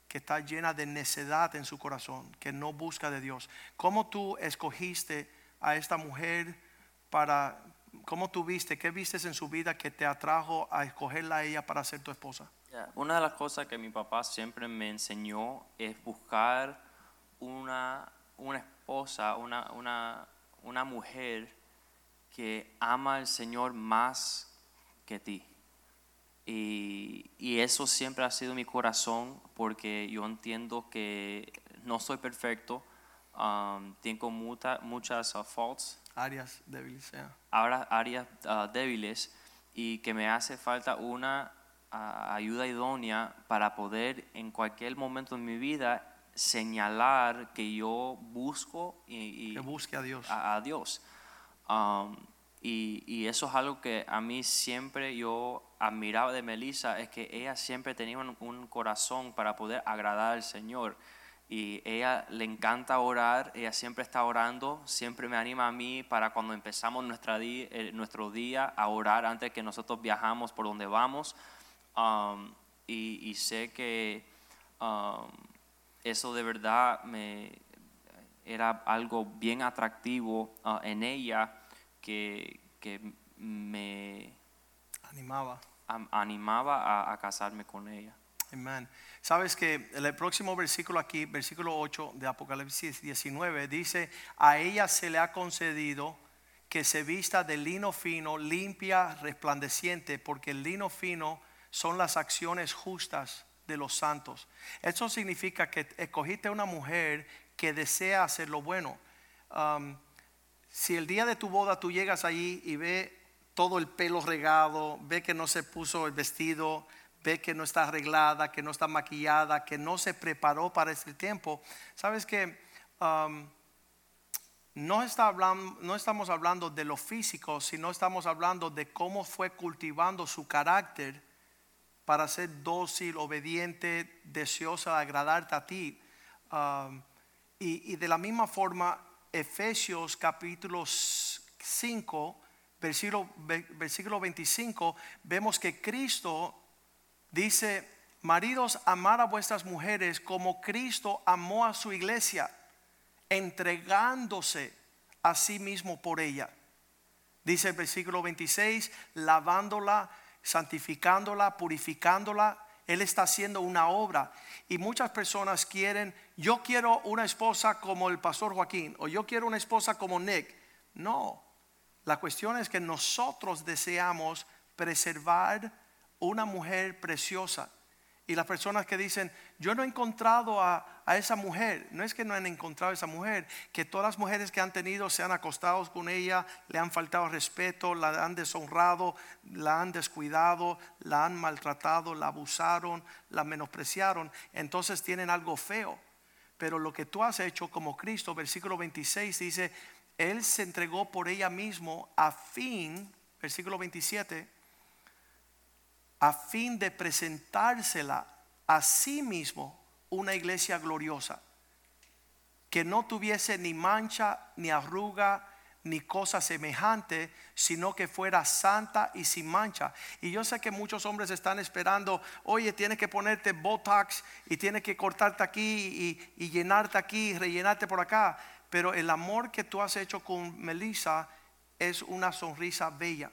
que está llena de necedad en su corazón, que no busca de Dios. ¿Cómo tú escogiste a esta mujer para, cómo tú viste, qué vistes en su vida que te atrajo a escogerla a ella para ser tu esposa? Una de las cosas que mi papá siempre me enseñó es buscar una, una esposa, una, una, una mujer que ama al Señor más que ti. Y, y eso siempre ha sido mi corazón porque yo entiendo que no soy perfecto, um, tengo muta- muchas uh, faults, Áreas débiles. yeah. ahora áreas ah, débiles y que me hace falta una ah, ayuda idónea para poder en cualquier momento de mi vida señalar que yo busco y, y- Que busque a Dios. a, a Dios. Um, y, y eso es algo que a mí siempre yo admiraba de Melissa, es que ella siempre tenía un, un corazón para poder agradar al Señor. Y ella le encanta orar, ella siempre está orando, siempre me anima a mí para cuando empezamos nuestra di- eh, nuestro día a orar antes que nosotros viajamos por donde vamos. Um, y, y sé que um, eso de verdad me, era algo bien atractivo ah, en ella que, que me Animaba. am- animaba a, a casarme con ella. Amén. Sabes que el próximo versículo aquí, versículo 8 de Apocalipsis 19, dice, a ella se le ha concedido que se vista de lino fino, limpia, resplandeciente, porque el lino fino son las acciones justas de los santos. Eso significa que escogiste una mujer que desea hacer lo bueno. Um, si el día de tu boda tú llegas allí y ve todo el pelo regado, ve que no se puso el vestido, ve que no está arreglada, que no está maquillada, que no se preparó para este tiempo, sabes que no, está hablando, no estamos hablando de lo físico, sino estamos hablando de cómo fue cultivando su carácter para ser dócil, obediente, deseosa de agradarte a ti. Y de la misma forma, Efesios capítulo 5, versículo, ve- versículo 25, vemos que Cristo dice, maridos, amar a vuestras mujeres como Cristo amó a su iglesia, entregándose a sí mismo por ella. Dice el versículo 26, lavándola, santificándola, purificándola. Él está haciendo una obra. Y muchas personas quieren, yo quiero una esposa como el pastor Joaquín, o yo quiero una esposa como Nick. No, la cuestión es que nosotros deseamos preservar una mujer preciosa. Y las personas que dicen, yo no he encontrado a, a esa mujer, no es que no han encontrado a esa mujer, que todas las mujeres que han tenido se han acostado con ella, le han faltado respeto, la han deshonrado, la han descuidado, la han maltratado, la abusaron, la menospreciaron, entonces tienen algo feo. Pero lo que tú has hecho como Cristo, versículo 26 dice, Él se entregó por ella mismo a fin, versículo 27, a fin de presentársela a sí mismo una iglesia gloriosa, que no tuviese ni mancha, ni arruga, ni cosa semejante, sino que fuera santa y sin mancha. Y yo sé que muchos hombres están esperando, oye, tienes que ponerte Botox y tienes que cortarte aquí y, llenarte aquí, y rellenarte por acá. Pero el amor que tú has hecho con Melissa es una sonrisa bella.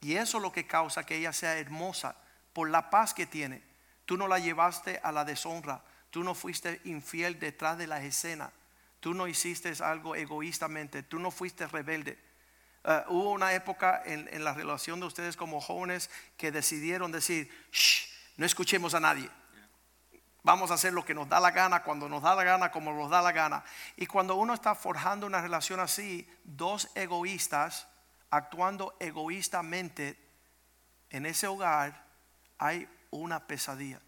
Y eso es lo que causa que ella sea hermosa, por la paz que tiene. Tú no la llevaste a la deshonra, tú no fuiste infiel detrás de la escena, tú no hiciste algo egoístamente, tú no fuiste rebelde. Eh, hubo una época en, en la relación de ustedes como jóvenes que decidieron decir, "Shh, no escuchemos a nadie. Vamos a hacer lo que nos da la gana, cuando nos da la gana, como nos da la gana. Y cuando uno está forjando una relación así, dos egoístas actuando egoístamente en ese hogar, hay una pesadilla.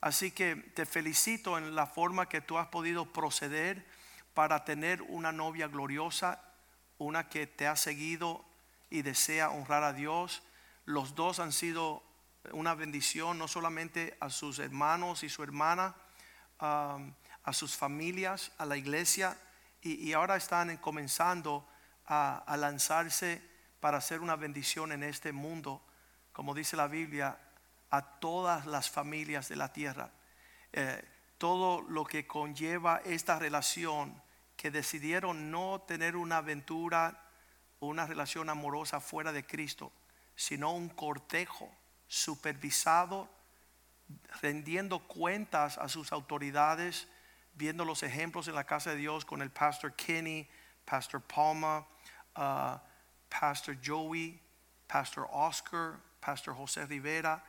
Así que te felicito en la forma que tú has podido proceder para tener una novia gloriosa, una que te ha seguido y desea honrar a Dios. Los dos han sido una bendición no solamente a sus hermanos y su hermana, a sus familias, a la iglesia y, ahora están en- comenzando a, a lanzarse para hacer una bendición en este mundo, como dice la Biblia, a todas las familias de la tierra. Eh, todo lo que conlleva esta relación, que decidieron no tener una aventura, una relación amorosa fuera de Cristo, sino un cortejo supervisado, rendiendo cuentas a sus autoridades, viendo los ejemplos en la casa de Dios con el pastor Kenny, pastor Palma, uh, pastor Joey, pastor Oscar, pastor José Rivera.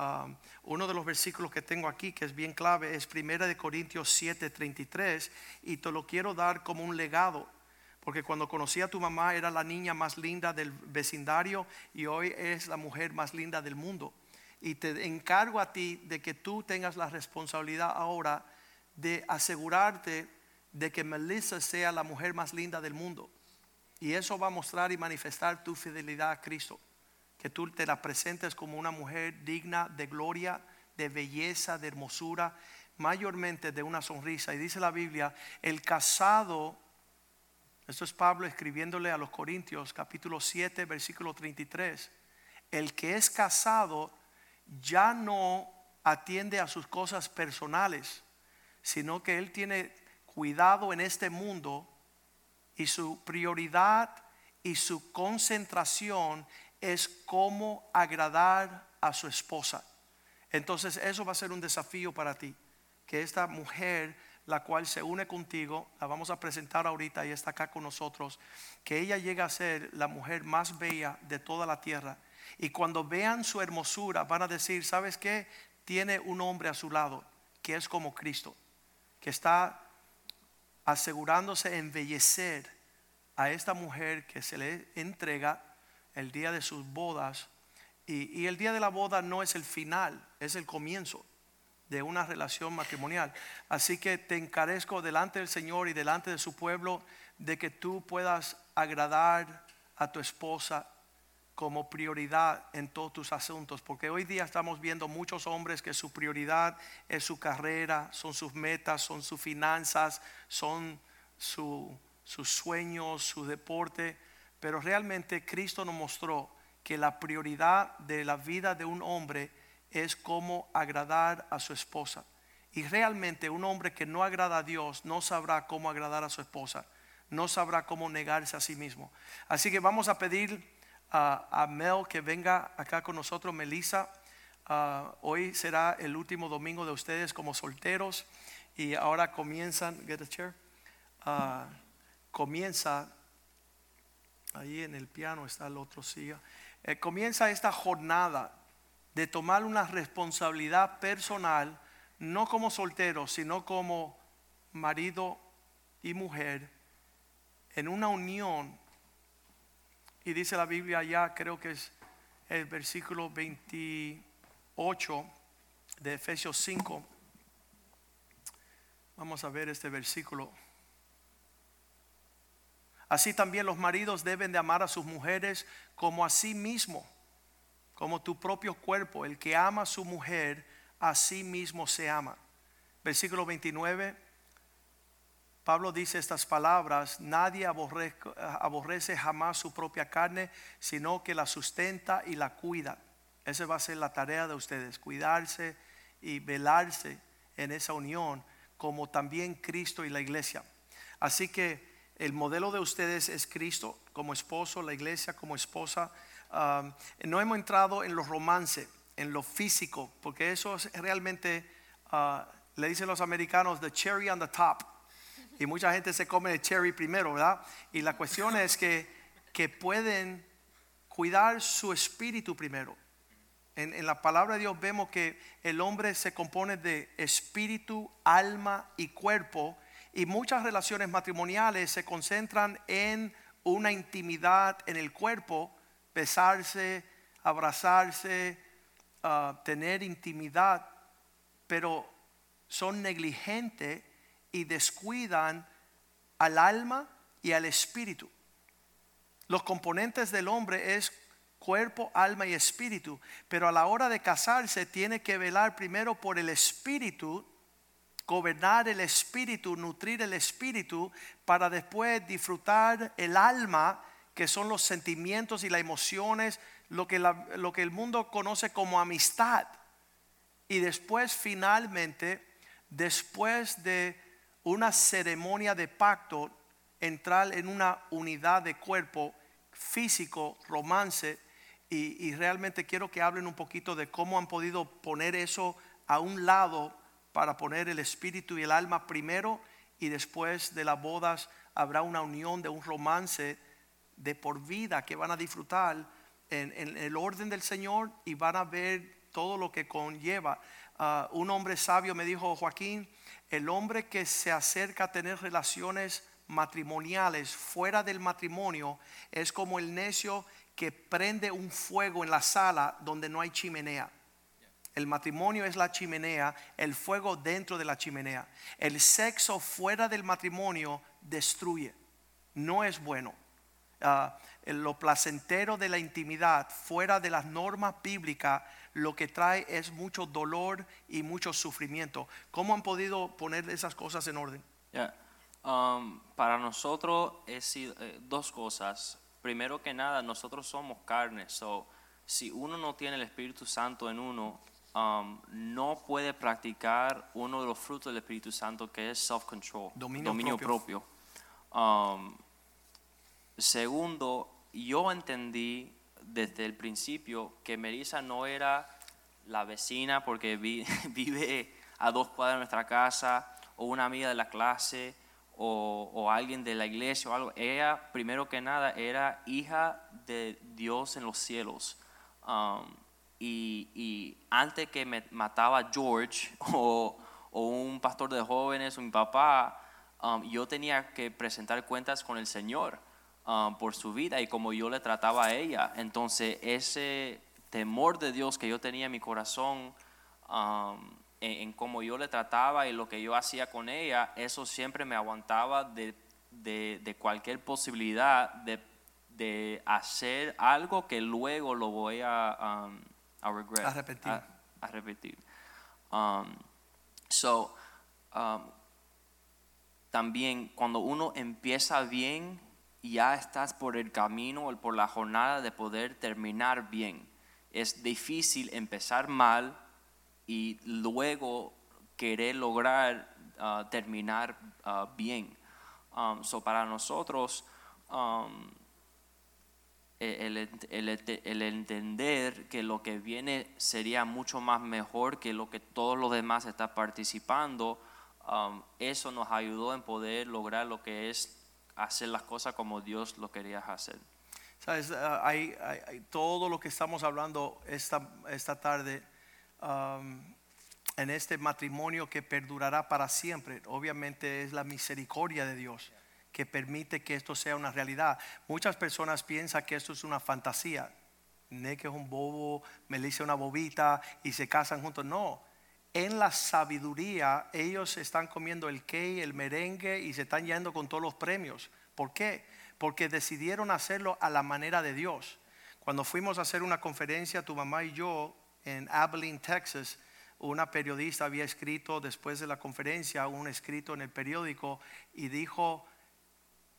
Um, uno de los versículos que tengo aquí que es bien clave es 1 de Corintios 7:33 y te lo quiero dar como un legado porque cuando conocí a tu mamá era la niña más linda del vecindario y hoy es la mujer más linda del mundo. Y te encargo a ti de que tú tengas la responsabilidad ahora de asegurarte de que Melissa sea la mujer más linda del mundo. Y eso va a mostrar y manifestar tu fidelidad a Cristo. Que tú te la presentes como una mujer digna de gloria, de belleza, de hermosura, mayormente de una sonrisa. Y dice la Biblia, el casado esto es Pablo escribiéndole a los Corintios, capítulo 7, versículo 33. El que es casado ya no atiende a sus cosas personales, sino que él tiene cuidado en este mundo y su prioridad y su concentración es cómo agradar a su esposa. Entonces eso va a ser un desafío para ti, que esta mujer la cual se une contigo, la vamos a presentar ahorita y está acá con nosotros, que ella llega a ser la mujer más bella de toda la tierra. Y cuando vean su hermosura van a decir, ¿sabes qué? Tiene un hombre a su lado que es como Cristo, que está asegurándose embellecer a esta mujer que se le entrega el día de sus bodas. Y, y el día de la boda no es el final, es el comienzo de una relación matrimonial. Así que te encarezco delante del Señor y delante de su pueblo de que tú puedas agradar a tu esposa como prioridad en todos tus asuntos, porque hoy día estamos viendo muchos hombres que su prioridad es su carrera, son sus metas, son sus finanzas, son su, sus sueños, su deporte, pero realmente Cristo nos mostró que la prioridad de la vida de un hombre es cómo agradar a su esposa. Y realmente un hombre que no agrada a Dios no sabrá cómo agradar a su esposa, no sabrá cómo negarse a sí mismo. Así que vamos a pedir a, Mel que venga acá con nosotros, Melissa. Ah, hoy será el último domingo de ustedes como solteros y ahora comienzan, get a chair, Ah, comienza, ahí en el piano está el otro silla, Eh, comienza esta jornada de tomar una responsabilidad personal, no como soltero, sino como marido y mujer, en una unión. Y dice la Biblia allá, creo que es el versículo 28 de Efesios 5. Vamos a ver este versículo. Así también los maridos deben de amar a sus mujeres como a sí mismo como tu propio cuerpo. El que ama a su mujer, a sí mismo se ama. Versículo 29, Pablo dice estas palabras, nadie aborrece, jamás su propia carne, sino que la sustenta y la cuida. Esa va a ser la tarea de ustedes, cuidarse y velarse en esa unión, como también Cristo y la iglesia. Así que el modelo de ustedes es Cristo como esposo, la iglesia como esposa. No hemos entrado en los romances, en lo físico, porque eso es realmente, uh, le dicen los americanos, the cherry on the top. Y mucha gente se come el cherry primero, ¿verdad? Y la cuestión es que, que pueden cuidar su espíritu primero. En, en la palabra de Dios vemos que el hombre se compone de espíritu, alma y cuerpo. Y muchas relaciones matrimoniales se concentran en una intimidad en el cuerpo, besarse, abrazarse, uh, tener intimidad, pero son negligentes y descuidan al alma y al espíritu. Los componentes del hombre es cuerpo, alma y espíritu, pero a la hora de casarse tiene que velar primero por el espíritu gobernar el espíritu, nutrir el espíritu, para después disfrutar el alma, que son los sentimientos y las emociones, lo que, la- lo que el mundo conoce como amistad. Y después finalmente, después de una ceremonia de pacto, entrar en una unidad de cuerpo físico, romance, y, y realmente quiero que hablen un poquito de cómo han podido poner eso a un lado para poner el espíritu y el alma primero y después de las bodas habrá una unión de un romance de por vida que van a disfrutar en, el orden del Señor y van a ver todo lo que conlleva. Ah, un hombre sabio me dijo, Joaquín, el hombre que se acerca a tener relaciones matrimoniales fuera del matrimonio es como el necio que prende un fuego en la sala donde no hay chimenea. El matrimonio es la chimenea, el fuego dentro de la chimenea. El sexo fuera del matrimonio destruye, no es bueno. Ah, lo placentero de la intimidad fuera de las normas bíblicas lo que trae es mucho dolor y mucho sufrimiento. ¿Cómo han podido poner esas cosas en orden? Um, para nosotros es eh, dos cosas. Primero que nada, nosotros somos carne. So, si uno no tiene el Espíritu Santo en uno, um, no puede practicar uno de los frutos del Espíritu Santo que es self-control, Dominio propio. Um, segundo, yo entendí desde el principio que Melissa no era la vecina porque vi- vive a dos cuadras de nuestra casa o una amiga de la clase o, o alguien de la iglesia o algo. Ella, primero que nada, era hija de Dios en los cielos. Um, y, y antes que me mataba George o, o un pastor de jóvenes o mi papá, um, yo tenía que presentar cuentas con el Señor um, por su vida y como yo le trataba a ella. Entonces ese temor de Dios que yo tenía en mi corazón, um, en, en cómo yo le trataba y lo que yo hacía con ella, eso siempre me aguantaba de, de- cualquier posibilidad de, de hacer algo que luego lo voy a, a regret, A repetir. a- a repetir. Um, so, um, también cuando uno empieza bien, ya estás por el camino, por la jornada de poder terminar bien. Es difícil empezar mal y luego querer lograr ah, terminar ah, bien. Um, so para nosotros, um, el, ent- el ente- el entender que lo que viene sería mucho más mejor que lo que todos los demás están participando, um, eso nos ayudó en poder lograr lo que es hacer las cosas como Dios lo quería hacer. Sabes, Ah, hay todo lo que estamos hablando esta, esta tarde um, en este matrimonio que perdurará para siempre. Obviamente es la misericordia de Dios que permite que esto sea una realidad. Muchas personas piensan que esto es una fantasía. Nick es un bobo, Melissa una bobita y se casan juntos. No, en la sabiduría ellos están comiendo el cake, el merengue y se están yendo con todos los premios. ¿Por qué? Porque decidieron hacerlo a la manera de Dios. Cuando fuimos a hacer una conferencia, tu mamá y yo, en Abilene, Texas, una periodista había escrito después de la conferencia un escrito en el periódico y dijo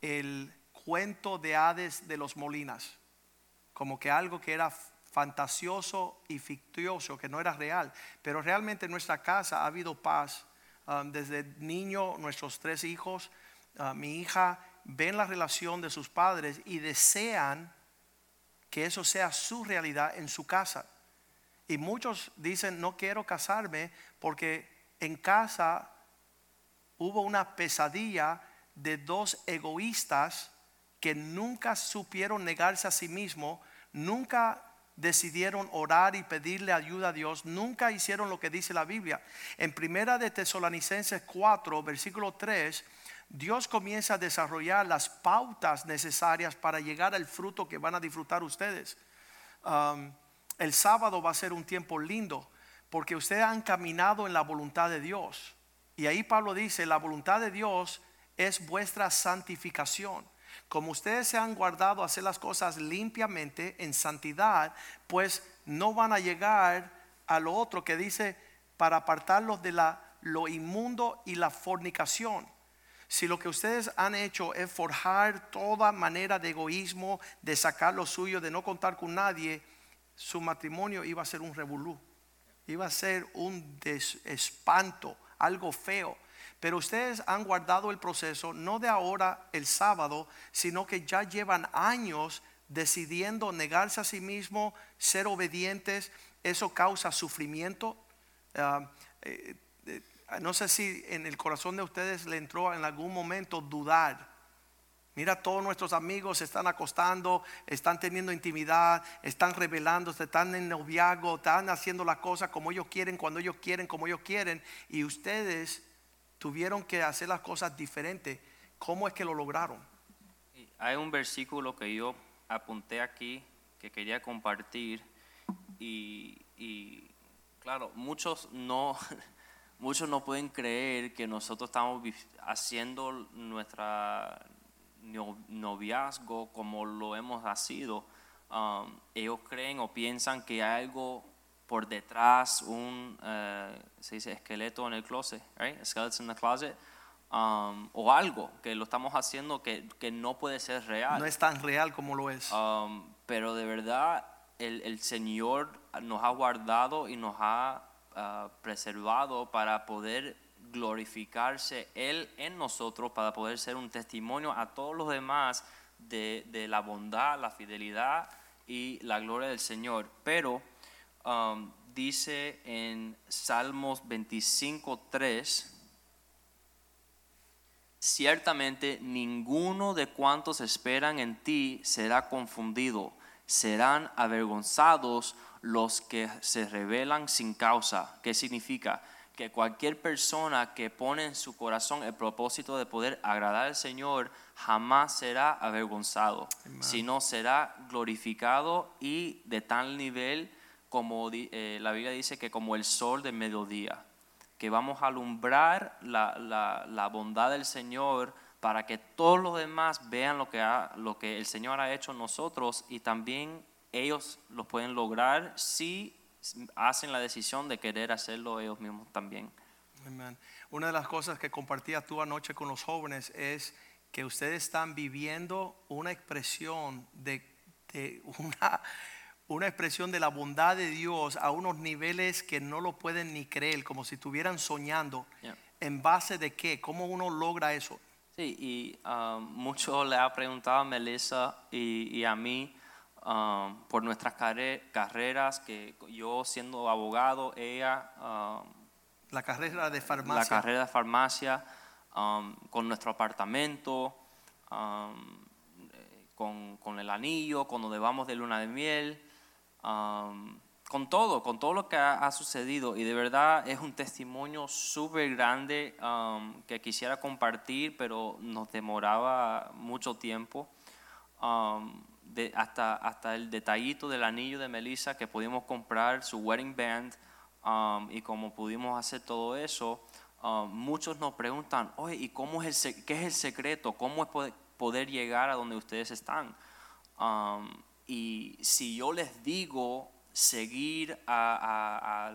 el cuento de Hades de los Molinas, como que algo que era fantasioso y fictioso, que no era real, pero realmente en nuestra casa ha habido paz. Um, desde niño, nuestros tres hijos, uh, mi hija, ven la relación de sus padres y desean que eso sea su realidad en su casa. Y muchos dicen, no quiero casarme porque en casa hubo una pesadilla de dos egoístas que nunca supieron negarse a sí mismos, nunca decidieron orar y pedirle ayuda a Dios, nunca hicieron lo que dice la Biblia. En primera de Tesalonicenses 4, versículo 3, Dios comienza a desarrollar las pautas necesarias para llegar al fruto que van a disfrutar ustedes. Um, el sábado va a ser un tiempo lindo porque ustedes han caminado en la voluntad de Dios. Y ahí Pablo dice, la voluntad de Dios es vuestra santificación. Como ustedes se han guardado hacer las cosas limpiamente, en santidad, pues no van a llegar a lo otro que dice, para apartarlos de la lo inmundo y la fornicación. Si lo que ustedes han hecho es forjar toda manera de egoísmo, de sacar lo suyo, de no contar con nadie, su matrimonio iba a ser un revolú, iba a ser un espanto, algo feo. Pero ustedes han guardado el proceso no de ahora el sábado, sino que ya llevan años decidiendo negarse a sí mismo, ser obedientes. Eso causa sufrimiento. Ah, eh, eh, no sé si en el corazón de ustedes le entró en algún momento dudar. Mira, todos nuestros amigos se están acostando, están teniendo intimidad, están revelándose, están en noviazgo, están haciendo las cosas como ellos quieren, cuando ellos quieren, como ellos quieren. Y ustedes tuvieron que hacer las cosas diferentes. ¿Cómo es que lo lograron? Hay un versículo que yo apunté aquí que quería compartir y, claro, muchos no, muchos no pueden creer que nosotros estamos haciendo nuestra noviazgo como lo hemos sido. Um, ellos creen o piensan que hay algo por detrás, un uh, se dice esqueleto en el closet, right? skeleton in the closet, um, o algo que lo estamos haciendo que, que, no puede ser real. No es tan real como lo es. Um, pero de verdad el, el Señor nos ha guardado y nos ha Ah, preservado para poder glorificarse Él en nosotros, para poder ser un testimonio a todos los demás de, de la bondad, la fidelidad y la gloria del Señor. Pero um, dice en Salmos 25.3, ciertamente ninguno de cuantos esperan en ti será confundido, serán avergonzados los que se rebelan sin causa. ¿Qué significa? Que cualquier persona que pone en su corazón el propósito de poder agradar al Señor jamás será avergonzado, sino será glorificado y de tal nivel como eh, la Biblia dice que como el sol de mediodía, que vamos a alumbrar la, la, bondad del Señor para que todos los demás vean lo que, ha, lo que el Señor ha hecho en nosotros y también ellos lo pueden lograr si hacen la decisión de querer hacerlo ellos mismos también. Una de las cosas que compartía tú anoche con los jóvenes es que ustedes están viviendo una expresión de, una, una expresión de la bondad de Dios a unos niveles que no lo pueden ni creer, como si estuvieran soñando. ¿En base de qué? ¿Cómo uno logra eso? Sí, y um, mucho le ha preguntado a Melissa y, y a mí Um, por nuestras carreras, que yo siendo abogado, ella... Um, la carrera de farmacia. La carrera de farmacia, um, con nuestro apartamento, con, con, el anillo, cuando debamos de luna de miel, con todo, con todo lo que ha, ha, sucedido. Y de verdad es un testimonio súper grande que quisiera compartir, pero nos demoraba mucho tiempo hasta, hasta el detallito del anillo de Melissa que pudimos comprar, su wedding band, um, y como pudimos hacer todo eso, um, muchos nos preguntan, oye, ¿y cómo es el, qué es el secreto? ¿Cómo es poder, llegar a donde ustedes están? Um, y si yo les digo seguir a,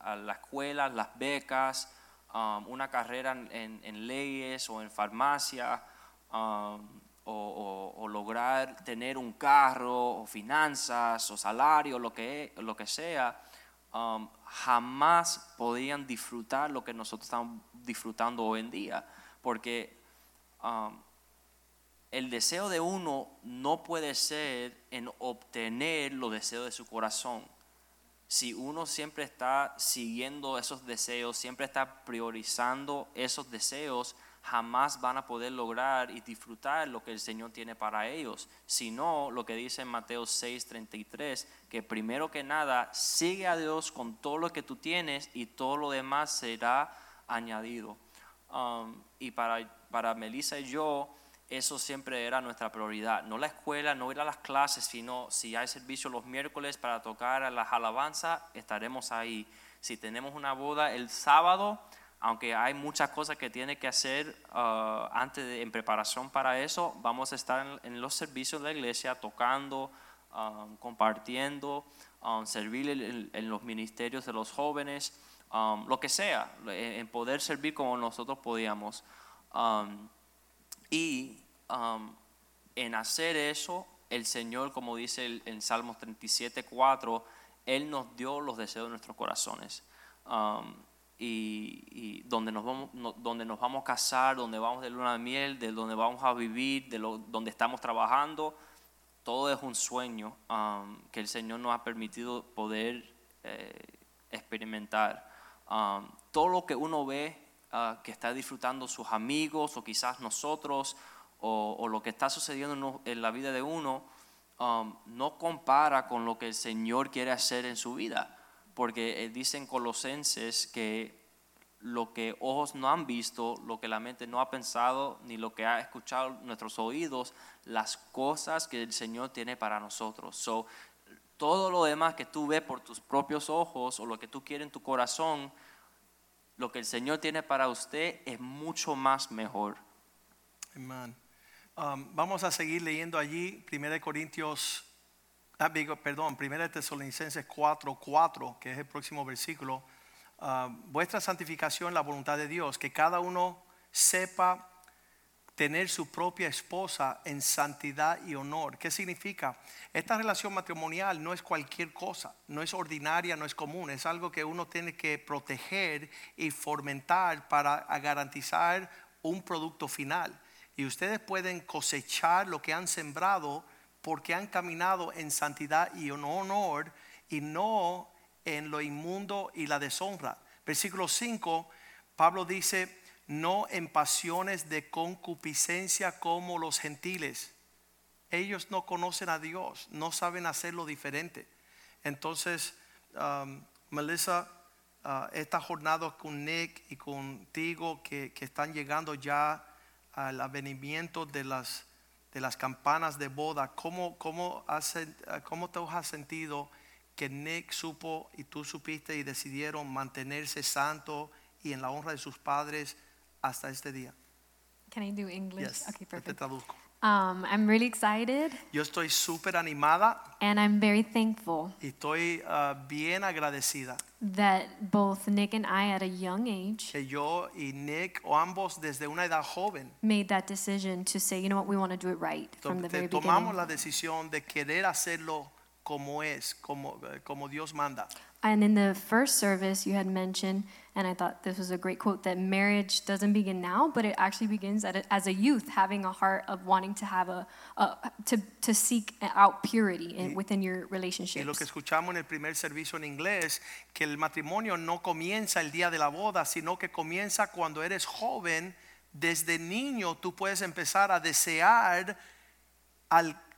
a, la escuela, las becas, una carrera en, leyes o en farmacia, o, lograr tener un carro o finanzas o salario, lo que, lo que sea, um, jamás podían disfrutar lo que nosotros estamos disfrutando hoy en día. Porque um, el deseo de uno no puede ser en obtener los deseos de su corazón. Si uno siempre está siguiendo esos deseos, siempre está priorizando esos deseos, jamás van a poder lograr y disfrutar lo que el Señor tiene para ellos, sino lo que dice en Mateo 6:33, que primero que nada sigue a Dios con todo lo que tú tienes y todo lo demás será añadido. Um, y para, para Melissa y yo, eso siempre era nuestra prioridad. No la escuela, no ir a las clases, sino si hay servicio los miércoles para tocar a las alabanzas, estaremos ahí. Si tenemos una boda el sábado, aunque hay muchas cosas que tiene que hacer uh, antes de, en preparación para eso, vamos a estar en, los servicios de la iglesia tocando, um, compartiendo, um, servir en, los ministerios de los jóvenes, lo que sea, en, en poder servir como nosotros podíamos. Y en hacer eso, el Señor, como dice en Salmos 37, 4, Él nos dio los deseos de nuestros corazones. Y, donde, nos vamos, donde nos vamos a casar, donde vamos de luna de miel, de donde vamos a vivir, de donde estamos trabajando, todo es un sueño que el Señor nos ha permitido poder eh, experimentar. Todo lo que uno ve ah, que está disfrutando sus amigos o quizás nosotros o, lo que está sucediendo en la vida de uno um, no compara con lo que el Señor quiere hacer en su vida. Porque eh, dicen Colosenses que lo que ojos no han visto, lo que la mente no ha pensado, ni lo que ha escuchado nuestros oídos, las cosas que el Señor tiene para nosotros. So, todo lo demás que tú ves por tus propios ojos o lo que tú quieres en tu corazón, lo que el Señor tiene para usted es mucho más mejor. Amén. Um, vamos a seguir leyendo allí 1 Corintios, ah, perdón, 1 Tesalonicenses 4, 4, que es el próximo versículo. Ah, vuestra santificación, la voluntad de Dios, que cada uno sepa tener su propia esposa en santidad y honor. ¿Qué significa? Esta relación matrimonial no es cualquier cosa, no es ordinaria, no es común, es algo que uno tiene que proteger y fomentar para garantizar un producto final. Y ustedes pueden cosechar lo que han sembrado porque han caminado en santidad y en honor y no en lo inmundo y la deshonra. Versículo 5, Pablo dice, no en pasiones de concupiscencia como los gentiles. Ellos no conocen a Dios, no saben hacerlo diferente. Entonces, um, Melissa, uh, esta jornada con Nick y contigo que, que están llegando ya al avenimiento de las, de las campanas de boda, ¿cómo, cómo, has uh, ¿cómo te has sentido que Nick supo y tú supiste y decidieron mantenerse santo y en la honra de sus padres hasta este día? Can I do English? Yes, Okay, te perfect. traduzco. Um, I'm really excited. Yo estoy súper animada and I'm very thankful y estoy uh, bien agradecida. that both Nick and I, at a young age, que yo y Nick, o ambos desde una edad joven, made that decision to say, you know what, we want to do it right from the very tomamos la beginning. decisión de querer hacerlo como es, como, como Dios manda. And in the first service, you had mentioned, and I thought this was a great quote, that marriage doesn't begin now, but it actually begins at a, as a youth, having a heart of wanting to have a, a to, to seek out purity in, within your relationships. Y lo que escuchamos en el primer servicio en inglés, que el matrimonio no comienza el día de la boda, sino que comienza cuando eres joven. Desde niño tú puedes empezar a desear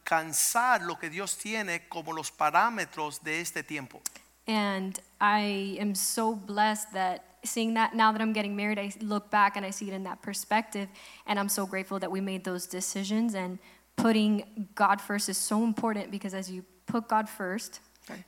alcanzar lo que Dios tiene como los parámetros de este tiempo. And I am so blessed that seeing that now that I'm getting married, I look back and I see it in that perspective. And I'm so grateful that we made those decisions. And putting God first is so important because as you put God first,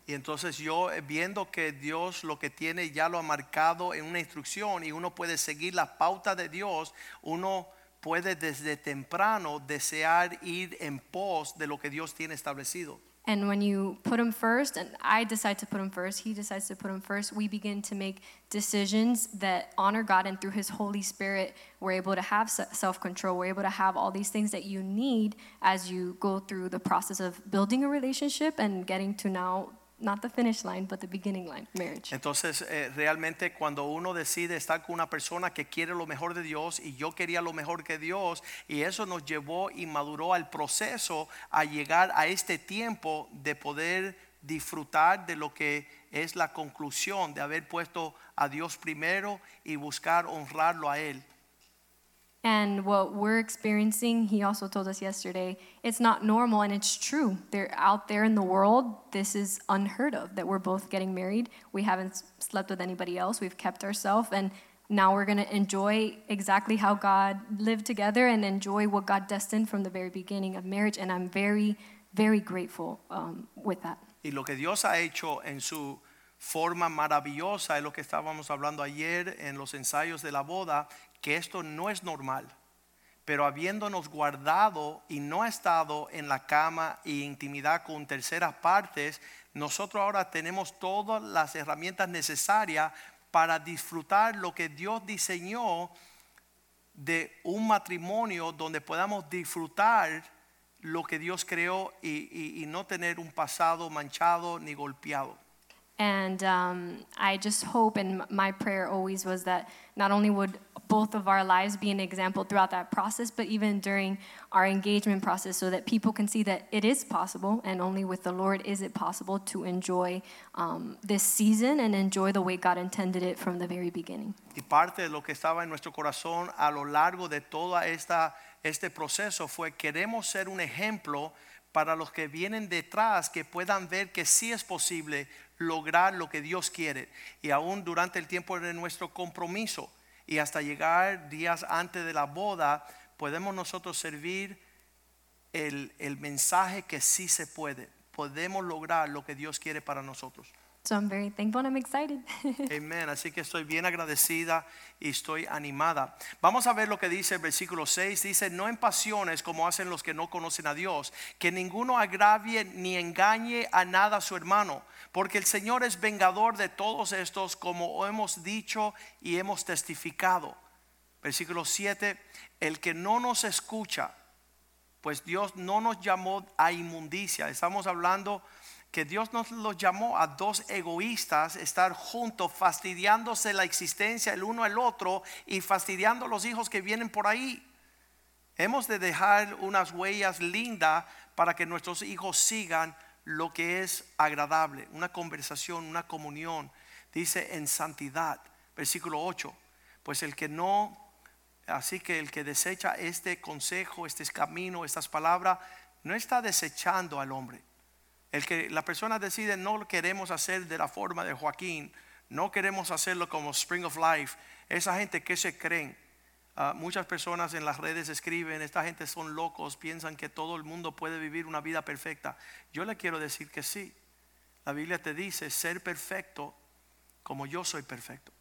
Y entonces yo eh, viendo que Dios lo que tiene ya lo ha marcado en una instrucción y uno puede seguir las pautas de Dios, uno puede desde temprano desear ir en pos de lo que Dios tiene establecido. and when you put Him first, and I decide to put Him first, He decides to put Him first, we begin to make decisions that honor God. And through His Holy Spirit, we're able to have self control. We're able to have all these things that you need as you go through the process of building a relationship and getting to now, not the finish line, but the beginning line, marriage. Entonces eh, realmente cuando uno decide estar con una persona que quiere lo mejor de Dios y yo quería lo mejor que Dios y eso nos llevó y maduró al proceso a llegar a este tiempo de poder disfrutar de lo que es la conclusión de haber puesto a Dios primero y buscar honrarlo a Él. And what we're experiencing, he also told us yesterday, it's not normal and it's true. They're out there in the world. This is unheard of that we're both getting married. We haven't slept with anybody else. We've kept ourselves and now we're going to enjoy exactly how God lived together and enjoy what God destined from the very beginning of marriage. And I'm very, very grateful um, with that. Y lo que Dios ha hecho en su forma maravillosa es lo que estábamos hablando ayer en los ensayos de la boda, que esto no es normal. Pero habiéndonos guardado y no estado en la cama e intimidad con terceras partes, nosotros ahora tenemos todas las herramientas necesarias para disfrutar lo que Dios diseñó de un matrimonio donde podamos disfrutar lo que Dios creó y, y- y no tener un pasado manchado ni golpeado. And um, I just hope, and my prayer always was that not only would both of our lives be an example throughout that process, but even during our engagement process, so that people can see that it is possible, and only with the Lord is it possible to enjoy um, this season and enjoy the way God intended it from the very beginning. Y parte de lo que estaba en nuestro corazón a lo largo de todo esta, este proceso fue queremos ser un ejemplo para los que vienen detrás, que puedan ver que sí es posible lograr lo que Dios quiere. Y aún durante el tiempo de nuestro compromiso y hasta llegar días antes de la boda, podemos nosotros servir el, el mensaje que sí se puede. Podemos lograr lo que Dios quiere para nosotros. So I'm very thankful and I'm excited. Amén. Así que estoy bien agradecida y estoy animada. Vamos a ver lo que dice el versículo 6. Dice, no en pasiones como hacen los que no conocen a Dios, que ninguno agravie ni engañe a nada su hermano, porque el Señor es vengador de todos estos, como hemos dicho y hemos testificado. Versículo 7, el que no nos escucha, pues Dios no nos llamó a inmundicia. Estamos hablando que Dios nos los llamó a dos egoístas estar juntos, fastidiándose la existencia el uno al otro y fastidiando los hijos que vienen por ahí. Hemos de dejar unas huellas lindas para que nuestros hijos sigan lo que es agradable, una conversación, una comunión. Dice en santidad, versículo 8, pues el que no, así que el que desecha este consejo, este camino, estas palabras, no está desechando al hombre. El que la persona decide no lo queremos hacer de la forma de Joaquín, no queremos hacerlo como Spring of Life. Esa gente que se creen, Ah, muchas personas en las redes escriben, esta gente son locos, piensan que todo el mundo puede vivir una vida perfecta. Yo le quiero decir que sí. La Biblia te dice ser perfecto como yo soy perfecto.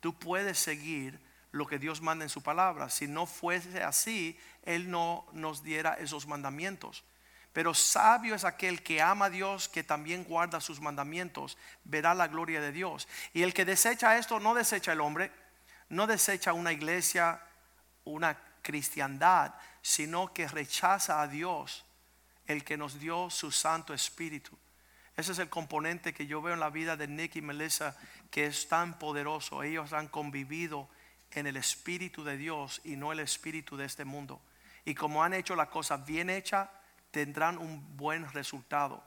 Tú puedes seguir lo que Dios manda en su palabra. Si no fuese así, Él no nos diera esos mandamientos. Pero sabio es aquel que ama a Dios, que también guarda sus mandamientos, verá la gloria de Dios. Y el que desecha esto no desecha el hombre, no desecha una iglesia, una cristiandad, sino que rechaza a Dios, el que nos dio su Santo Espíritu. Ese es el componente que yo veo en la vida de Nick y Melissa, que es tan poderoso. Ellos han convivido en el Espíritu de Dios y no el Espíritu de este mundo. Y como han hecho la cosa bien hecha, tendrán un buen resultado.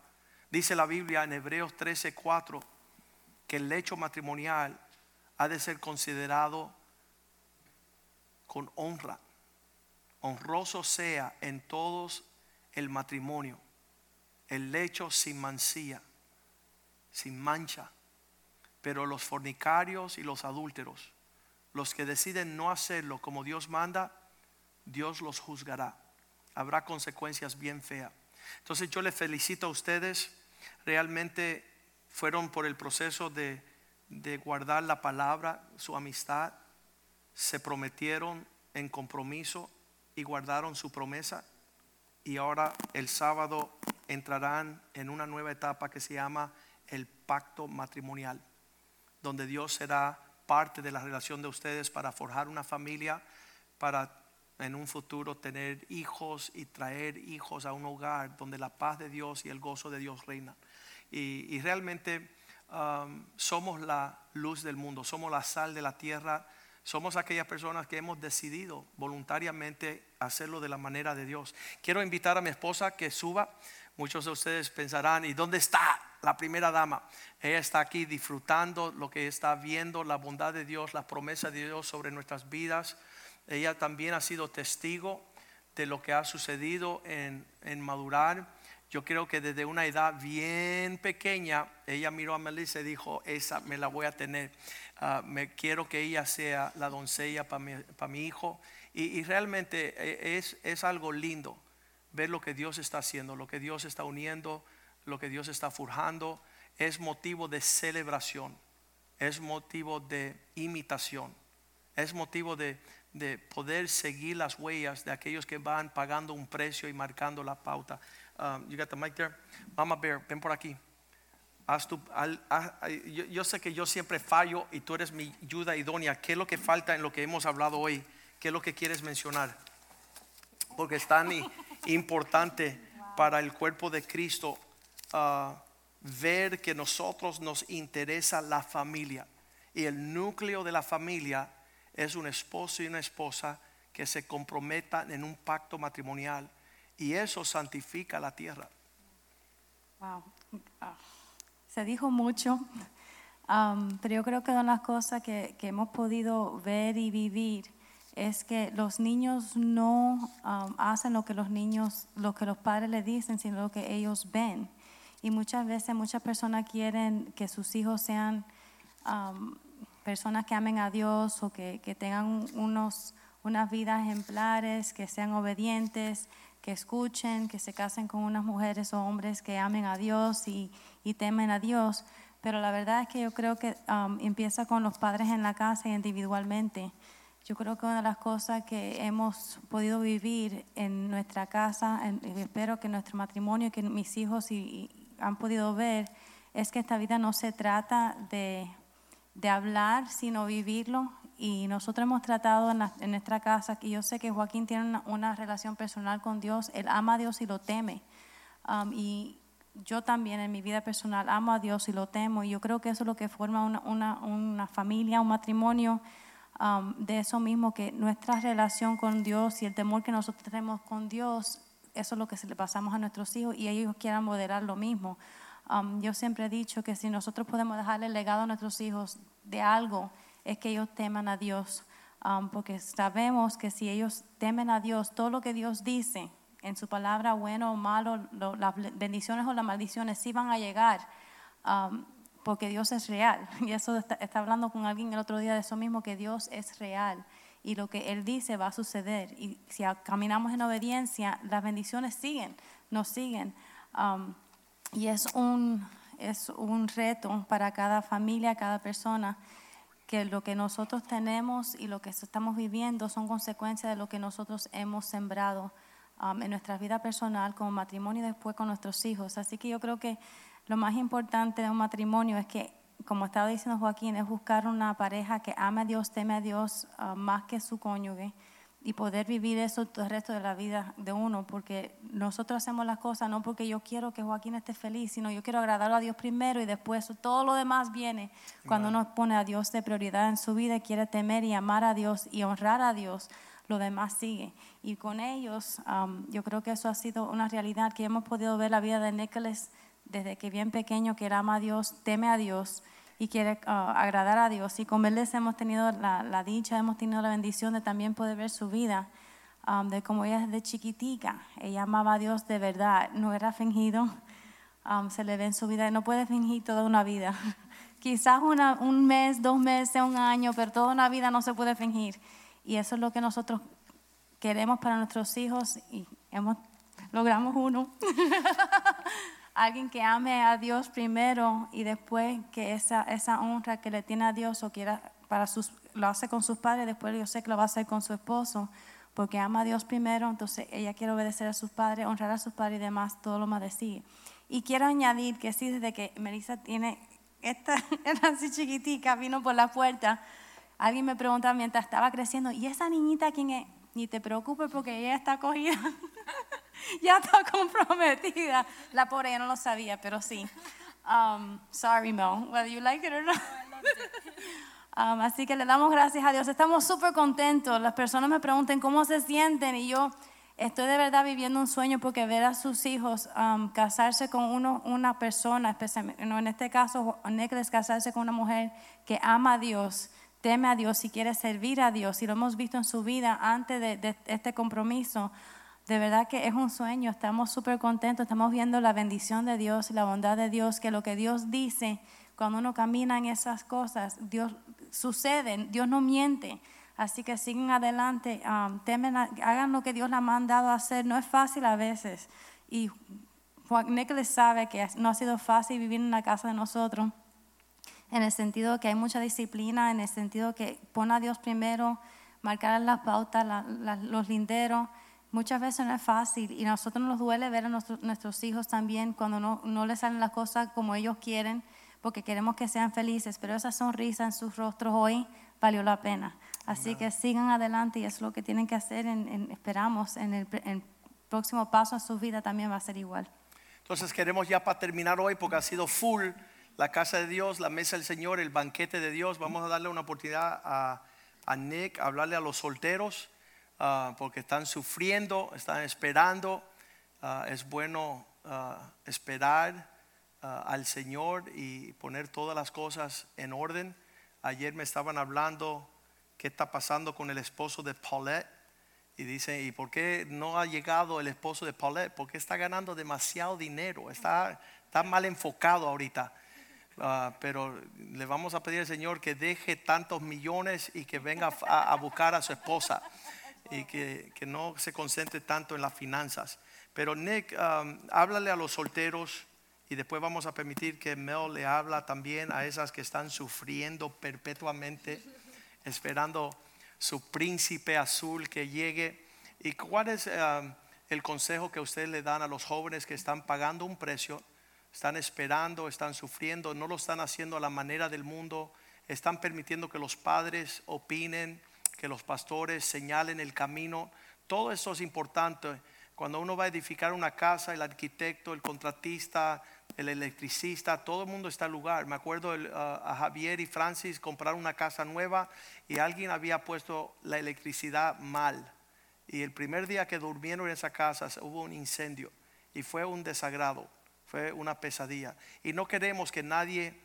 Dice la Biblia en Hebreos 13:4 que el lecho matrimonial ha de ser considerado con honra. Honroso sea en todos el matrimonio, el lecho sin mancilla, sin mancha. Pero los fornicarios y los adúlteros, los que deciden no hacerlo como Dios manda, Dios los juzgará. Habrá consecuencias bien feas. Entonces yo les felicito a ustedes. Realmente fueron por el proceso de, de guardar la palabra, su amistad. Se prometieron en compromiso y guardaron su promesa. Y ahora el sábado entrarán en una nueva etapa que se llama el pacto matrimonial, donde Dios será parte de la relación de ustedes para forjar una familia, para en un futuro tener hijos y traer hijos a un hogar donde la paz de Dios y el gozo de Dios reinan. Y, y realmente um, somos la luz del mundo, somos la sal de la tierra, somos aquellas personas que hemos decidido voluntariamente hacerlo de la manera de Dios. Quiero invitar a mi esposa que suba. Muchos de ustedes pensarán, ¿y dónde está la primera dama? Ella está aquí disfrutando lo que está viendo, la bondad de Dios, la promesa de Dios sobre nuestras vidas. Ella también ha sido testigo de lo que ha sucedido en, en madurar. Yo creo que desde una edad bien pequeña, ella miró a Melissa y dijo, esa me la voy a tener. Ah, me quiero que ella sea la doncella para mi, pa mi, hijo. Y, y realmente eh, es, es algo lindo ver lo que Dios está haciendo, lo que Dios está uniendo, lo que Dios está forjando. Es motivo de celebración, es motivo de imitación, es motivo de, de poder seguir las huellas de aquellos que van pagando un precio y marcando la pauta. Um, you got the mic there? Mama Bear, ven por aquí. haz tu- yo, sé que yo siempre fallo y tú eres mi ayuda idónea. ¿Qué es lo que falta en lo que hemos hablado hoy? ¿Qué es lo que quieres mencionar? Porque es tan importante para el cuerpo de Cristo ah, ver que nosotros nos interesa la familia. Y el núcleo de la familia es un esposo y una esposa que se comprometan en un pacto matrimonial. Y eso santifica la tierra. Wow. Ah, Se dijo mucho, um, pero yo creo que de las cosas que, que hemos podido ver y vivir es que los niños no um, hacen lo que los niños, lo que los padres les dicen, sino lo que ellos ven. Y muchas veces muchas personas quieren que sus hijos sean um, personas que amen a Dios o que, que tengan unos, unas vidas ejemplares, que sean obedientes, que escuchen, que se casen con unas mujeres o hombres que amen a Dios y, y temen a Dios. Pero la verdad es que yo creo que um, empieza con los padres en la casa y individualmente. Yo creo que una de las cosas que hemos podido vivir en nuestra casa, espero que nuestro matrimonio, que mis hijos y han podido ver, es que esta vida no se trata de, de hablar, sino vivirlo. Y nosotros hemos tratado en, nuestra casa, que yo sé que Joaquín tiene una, relación personal con Dios, él ama a Dios y lo teme. Um, y yo también en mi vida personal amo a Dios y lo temo. Y yo creo que eso es lo que forma una, una, una familia, un matrimonio, um, de eso mismo, que nuestra relación con Dios y el temor que nosotros tenemos con Dios, eso es lo que se le pasamos a nuestros hijos y ellos quieran modelar lo mismo. Um, yo siempre he dicho que si nosotros podemos dejarle el legado a nuestros hijos de algo, es que ellos teman a Dios. Um, porque sabemos que si ellos temen a Dios, todo lo que Dios dice en su palabra, bueno o malo, lo- las bendiciones o las maldiciones sí van a llegar. um, porque Dios es real. Y eso está, hablando con alguien el otro día de eso mismo, que Dios es real. Y lo que Él dice va a suceder. Y si caminamos en obediencia, las bendiciones siguen, nos siguen. Um, y es un, es un reto para cada familia, cada persona, que lo que nosotros tenemos y lo que estamos viviendo son consecuencias de lo que nosotros hemos sembrado um, en nuestra vida personal, como matrimonio y después con nuestros hijos. Así que yo creo que lo más importante de un matrimonio es que, como estaba diciendo Joaquín, es buscar una pareja que ame a Dios, teme a Dios uh, más que su cónyuge y poder vivir eso todo el resto de la vida de uno, porque nosotros hacemos las cosas no porque yo quiero que Joaquín esté feliz, sino yo quiero agradar a Dios primero y después todo lo demás viene cuando uno pone a Dios de prioridad en su vida, quiere temer y amar a Dios y honrar a Dios, lo demás sigue. Y con ellos, um, yo creo que eso ha sido una realidad que hemos podido ver la vida de Nicholas desde que bien pequeño, que él ama a Dios, teme a Dios y quiere ah, agradar a Dios. Y con Beldes hemos tenido la, la dicha, hemos tenido la bendición de también poder ver su vida, um, de cómo ella desde chiquitica, ella amaba a Dios de verdad, no era fingido, um, se le ve en su vida, no puede fingir toda una vida. Quizás una- un mes, dos meses, un año, pero toda una vida no se puede fingir. Y eso es lo que nosotros queremos para nuestros hijos y hemos, logramos uno. Alguien que ame a Dios primero y después que esa, esa honra que le tiene a Dios o quiera para sus, lo hace con sus padres, después yo sé que lo va a hacer con su esposo, porque ama a Dios primero, entonces ella quiere obedecer a sus padres, honrar a sus padres y demás, todo lo más de. Y quiero añadir que sí, desde que Melissa tiene, esta era así chiquitica, vino por la puerta, alguien me preguntaba mientras estaba creciendo, ¿y esa niñita quién es? Ni te preocupes porque ella está cogida. ya está comprometida. La pobre ella no lo sabía, pero sí. Um, sorry, Mel, whether you like it or not. Um, así que le damos gracias a Dios. Estamos súper contentos. Las personas me preguntan cómo se sienten y yo estoy de verdad viviendo un sueño porque ver a sus hijos um, casarse con uno, una persona, especialmente, no, en este caso, Nicholas casarse con una mujer que ama a Dios, teme a Dios y quiere servir a Dios. Y lo hemos visto en su vida antes de, de este compromiso. De verdad que es un sueño, estamos súper contentos, estamos viendo la bendición de Dios y la bondad de Dios, que lo que Dios dice, cuando uno camina en esas cosas, Dios sucede, Dios no miente. Así que siguen adelante, um, temen, hagan lo que Dios les ha mandado a hacer. No es fácil a veces. Y Juan Nicholas sabe que no ha sido fácil vivir en la casa de nosotros, en el sentido que hay mucha disciplina, en el sentido que pone a Dios primero, marcar las pautas, la- la- los linderos, Muchas veces no es fácil y a nosotros nos duele ver a nuestro- nuestros hijos también cuando no, no les salen las cosas como ellos quieren, porque queremos que sean felices, pero esa sonrisa en sus rostros hoy valió la pena. Así que sigan adelante y es lo que tienen que hacer. En, en- esperamos en el, en próximo paso en su vida también va a ser igual. Entonces queremos ya para terminar hoy, porque ha sido full la casa de Dios, la mesa del Señor, el banquete de Dios. Vamos a darle una oportunidad a, a Nick, a hablarle a los solteros, ah, porque están sufriendo, están esperando. Ah, es bueno ah, esperar al Señor y poner todas las cosas en orden. Ayer me estaban hablando qué está pasando con el esposo de Paulette. Y dice, ¿y por qué no ha llegado el esposo de Paulette? Porque está ganando demasiado dinero, está, está mal enfocado ahorita. Ah, pero le vamos a pedir al Señor que deje tantos millones y que venga a, a buscar a su esposa y que, que no se concentre tanto en las finanzas. Pero Nick, um, háblale a los solteros y después vamos a permitir que Mel le habla también a esas que están sufriendo perpetuamente, esperando su príncipe azul que llegue. ¿Y cuál es um, el consejo que ustedes le dan a los jóvenes que están pagando un precio? Están esperando, están sufriendo, no lo están haciendo a la manera del mundo, están permitiendo que los padres opinen, que los pastores señalen el camino. Todo eso es importante. Cuando uno va a edificar una casa, el arquitecto, el contratista, el electricista, todo el mundo está al lugar. Me acuerdo uh, a Javier y Francis compraron una casa nueva y alguien había puesto la electricidad mal. Y el primer día que durmieron en esa casa hubo un incendio y fue un desagrado, fue una pesadilla. Y no queremos que nadie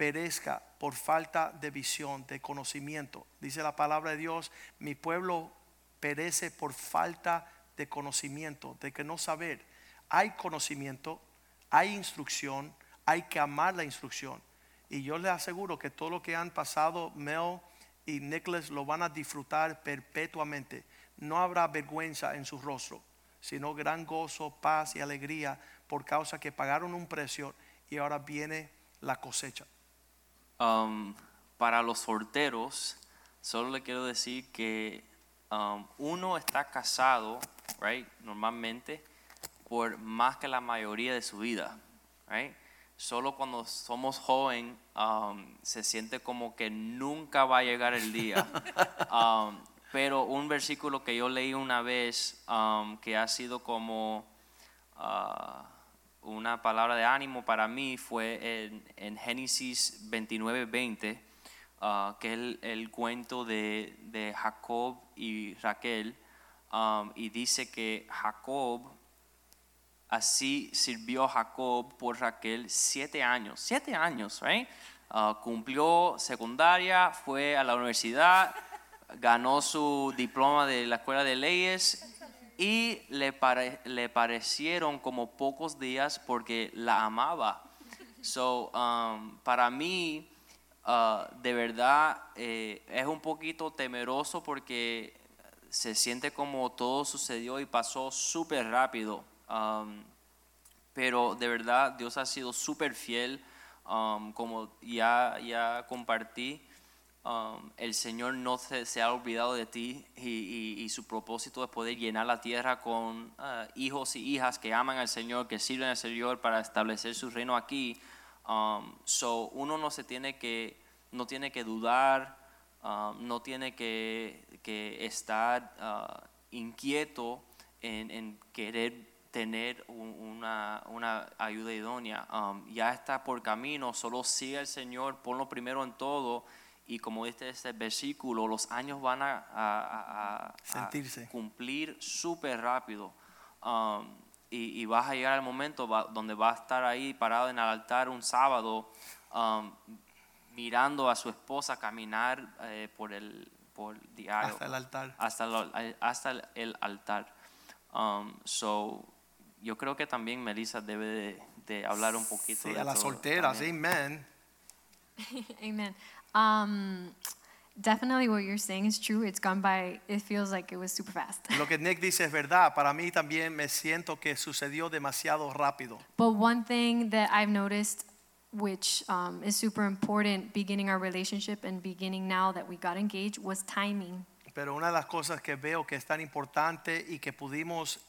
perezca por falta de visión, de conocimiento. Dice la palabra de Dios, mi pueblo perece por falta de conocimiento, de que no saber. Hay conocimiento, hay instrucción, hay que amar la instrucción. Y yo les aseguro que todo lo que han pasado Mel y Nicholas lo van a disfrutar perpetuamente. No habrá vergüenza en su rostro, sino gran gozo, paz y alegría por causa que pagaron un precio y ahora viene la cosecha. Um, para los solteros, solo le quiero decir que um, uno está casado, right, normalmente, por más que la mayoría de su vida, right? Solo cuando somos joven um, se siente como que nunca va a llegar el día. Pero un versículo que yo leí una vez que ha sido como ah, una palabra de ánimo para mí fue en, Génesis 29, 20, ah, que es el, cuento de, de Jacob y Raquel, y dice que Jacob, así sirvió Jacob por Raquel siete años, siete años, right? Ah, cumplió secundaria, fue a la universidad, ganó su diploma de la escuela de leyes y le, pare- le parecieron como pocos días porque la amaba. So, um, para mí, uh, de verdad, eh, es un poquito temeroso porque se siente como todo sucedió y pasó súper rápido. Um, pero de verdad Dios ha sido súper fiel, um, como ya, ya compartí. Um, el Señor no se, se ha olvidado de ti y, su propósito es poder llenar la tierra con ah, hijos y hijas que aman al Señor, que sirven al Señor para establecer su reino aquí. Um, so uno no se tiene que, no tiene que dudar, um, no tiene que, que estar ah, inquieto en, querer tener un- una, una ayuda idónea. Ya está por camino, solo sigue al Señor, ponlo primero en todo. Y como dice este versículo, los años van a, a- a- a- a Sentirse. cumplir súper rápido. Um, y, y vas a llegar al momento va- donde va a estar ahí parado en el altar un sábado, um, mirando a su esposa caminar eh, por el por the aisle Hasta el altar. hasta el, hasta el- el altar. Um, so, yo creo que también Melissa debe de, de hablar un poquito Sí, de a las todo solteras, también. amén. Um, definitely what you're saying is true. It's gone by, it feels like it was super fast. Lo que Nick dice es verdad. Para mí también me siento que sucedió demasiado rápido. But one thing that I've noticed, which um, is super important beginning our relationship and beginning now that we got engaged, was timing. Pero una de las cosas que veo que es tan importante y que pudimos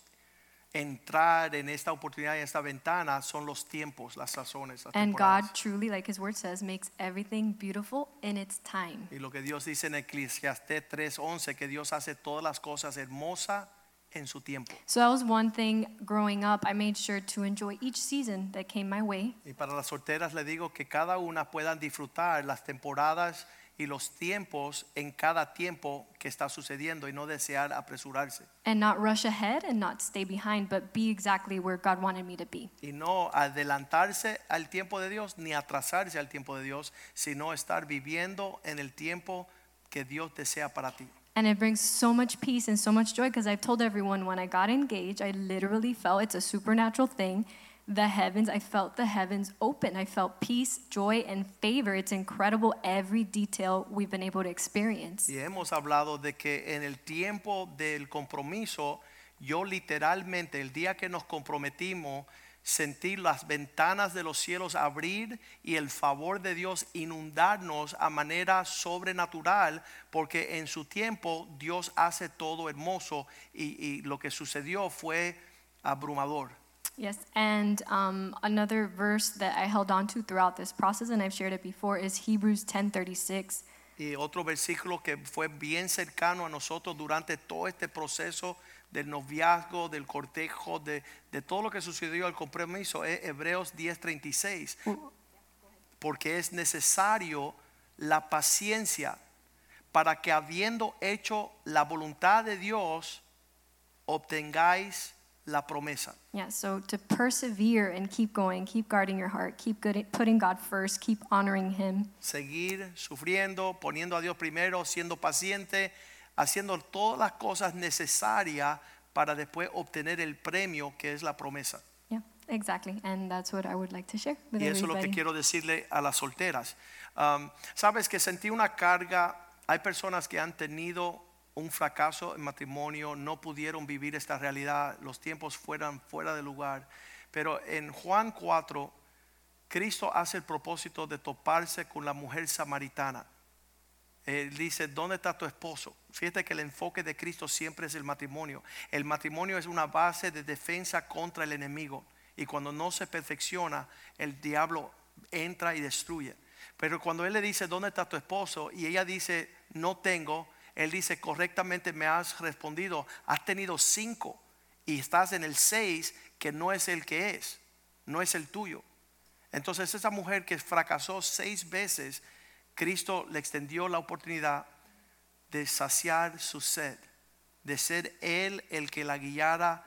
entrar en esta oportunidad, en esta ventana, son los tiempos, las sazones. Las And temporadas. God truly, like His word says, makes everything beautiful in its time. Y lo que Dios dice en Eclesiastés 3:11, que Dios hace todas las cosas hermosas en su tiempo. So that was one thing growing up. I made sure to enjoy each season that came my way. Y para las solteras le digo que cada una puedan disfrutar las temporadas y los tiempos en cada tiempo que está sucediendo y no desear apresurarse. And not rush ahead and not stay behind, but be exactly where God wanted me to be. Y no adelantarse al tiempo de Dios ni atrasarse al tiempo de Dios, sino estar viviendo en el tiempo que Dios desea para ti. And it brings so much peace and so much joy because I've told everyone when I got engaged, I literally felt it's a supernatural thing. The heavens, I felt the heavens open. I felt peace, joy, and favor. It's incredible every detail we've been able to experience. Y hemos hablado de que en el tiempo del compromiso, yo literalmente el día que nos comprometimos, sentir las ventanas de los cielos abrir y el favor de Dios inundarnos a manera sobrenatural, porque en su tiempo Dios hace todo hermoso y, y lo que sucedió fue abrumador. Yes, and um, another verse that I held on to throughout this process, and I've shared it before, is Hebrews 10:36. Y otro versículo que fue bien cercano a nosotros durante todo este proceso del noviazgo, del cortejo, de, de todo lo que sucedió al compromiso es Hebreos 10:36. Porque es necesario la paciencia para que habiendo hecho la voluntad de Dios, obtengáis la promesa. Yeah, so to persevere and keep going, keep guarding your heart, keep good, putting God first, keep honoring Him. seguir sufriendo, poniendo a Dios primero, siendo paciente, haciendo todas las cosas necesarias para después obtener el premio que es la promesa. Yeah, exactly. And that's what I would like to share with Y eso es lo que quiero decirle a las solteras. Um, Sabes que sentí una carga, hay personas que han tenido un fracaso en matrimonio, no pudieron vivir esta realidad, los tiempos fueran fuera de lugar. Pero en Juan 4, Cristo hace el propósito de toparse con la mujer samaritana. Él dice, ¿dónde está tu esposo? Fíjate que el enfoque de Cristo siempre es el matrimonio. El matrimonio es una base de defensa contra el enemigo. Y cuando no se perfecciona, el diablo entra y destruye. Pero cuando él le dice, ¿dónde está tu esposo? Y ella dice, no tengo. Él dice, correctamente me has respondido. Has tenido cinco y estás en el seis que no es el que es, no es el tuyo. Entonces esa mujer que fracasó seis veces, Cristo le extendió la oportunidad de saciar su sed, de ser Él el que la guiara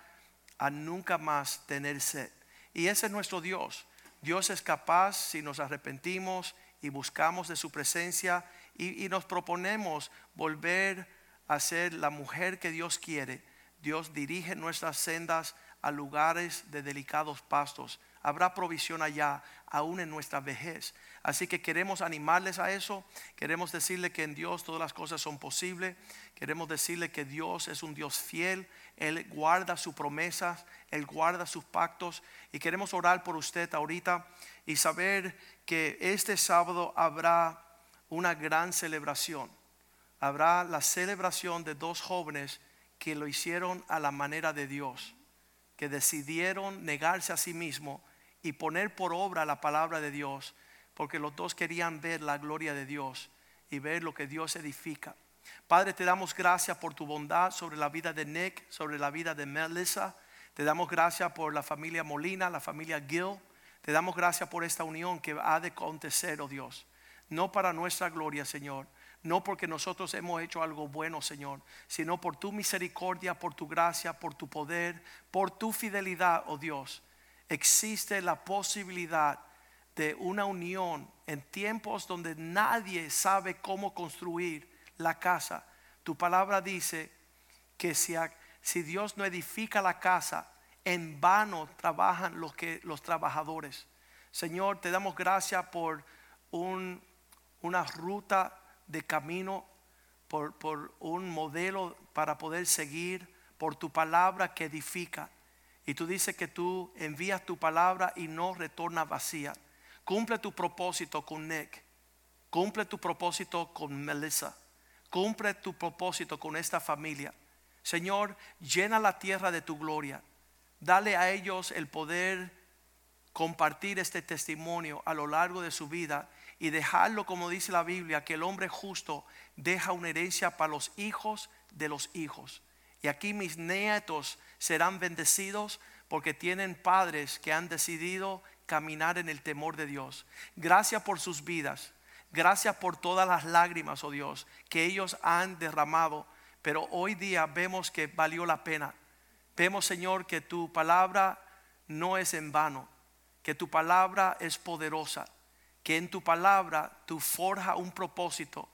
a nunca más tener sed. Y ese es nuestro Dios. Dios es capaz si nos arrepentimos y buscamos de su presencia y, nos proponemos volver a ser la mujer que Dios quiere. Dios dirige nuestras sendas a lugares de delicados pastos. Habrá provisión allá, aún en nuestra vejez. Así que queremos animarles a eso. Queremos decirle que en Dios todas las cosas son posibles. Queremos decirle que Dios es un Dios fiel. Él guarda sus promesas. Él guarda sus pactos. Y queremos orar por usted ahorita y saber que este sábado habrá una gran celebración. Habrá la celebración de dos jóvenes que lo hicieron a la manera de Dios, que decidieron negarse a sí mismo y poner por obra la palabra de Dios, porque los dos querían ver la gloria de Dios y ver lo que Dios edifica. Padre, te damos gracias por tu bondad sobre la vida de Nick, sobre la vida de Melissa. Te damos gracias por la familia Molina, la familia Gill. Te damos gracias por esta unión que ha de acontecer, oh Dios. No para nuestra gloria, Señor. No porque nosotros hemos hecho algo bueno, Señor, sino por tu misericordia, por tu gracia, por tu poder, por tu fidelidad, oh Dios. Existe la posibilidad de una unión en tiempos donde nadie sabe cómo construir la casa. Tu palabra dice que si, si Dios no edifica la casa, en vano trabajan los, que, los trabajadores. Señor, te damos gracias por un- una ruta de camino, por, por un modelo para poder seguir, por tu palabra que edifica. Y tú dices que tú envías tu palabra y no retorna vacía. Cumple tu propósito con Nick. Cumple tu propósito con Melissa. Cumple tu propósito con esta familia. Señor, llena la tierra de tu gloria. Dale a ellos el poder compartir este testimonio a lo largo de su vida y dejarlo, como dice la Biblia, que el hombre justo deja una herencia para los hijos de los hijos. Y aquí mis nietos serán bendecidos porque tienen padres que han decidido caminar en el temor de Dios. Gracias por sus vidas. Gracias por todas las lágrimas, oh Dios, que ellos han derramado. Pero hoy día vemos que valió la pena. Vemos, Señor, que tu palabra no es en vano, que tu palabra es poderosa, que en tu palabra tú forja un propósito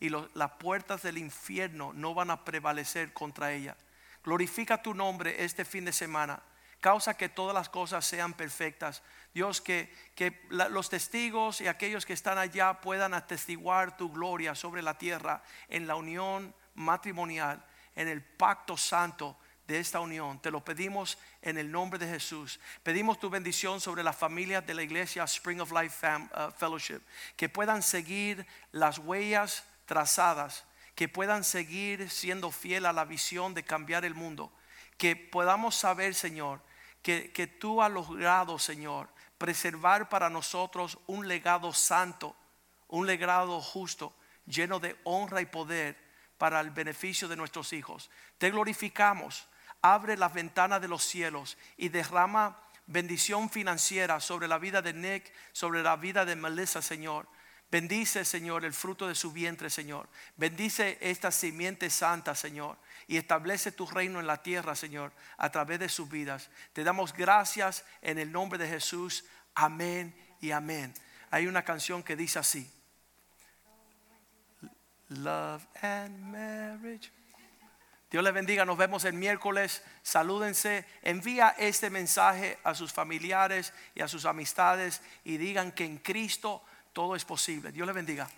y las puertas del infierno no van a prevalecer contra ella. Glorifica tu nombre este fin de semana. Causa que todas las cosas sean perfectas. Dios, que, que los testigos y aquellos que están allá puedan atestiguar tu gloria sobre la tierra en la unión matrimonial, en el pacto santo de esta unión. Te lo pedimos en el nombre de Jesús. Pedimos tu bendición sobre las familias de la iglesia Spring of Life uh, Fellowship, que puedan seguir las huellas trazadas, que puedan seguir siendo fiel a la visión de cambiar el mundo, que podamos saber, Señor, que, que tú has logrado, Señor, preservar para nosotros un legado santo, un legado justo, lleno de honra y poder para el beneficio de nuestros hijos. Te glorificamos, abre las ventanas de los cielos y derrama bendición financiera sobre la vida de Nick, sobre la vida de Melissa, Señor. Bendice, Señor, el fruto de su vientre, Señor. Bendice esta simiente santa, Señor. Y establece tu reino en la tierra, Señor, a través de sus vidas. Te damos gracias en el nombre de Jesús. Amén y amén. Hay una canción que dice así. Love and marriage. Dios les bendiga, nos vemos el miércoles. Salúdense, envía este mensaje a sus familiares y a sus amistades y digan que en Cristo todo es posible. Dios le bendiga.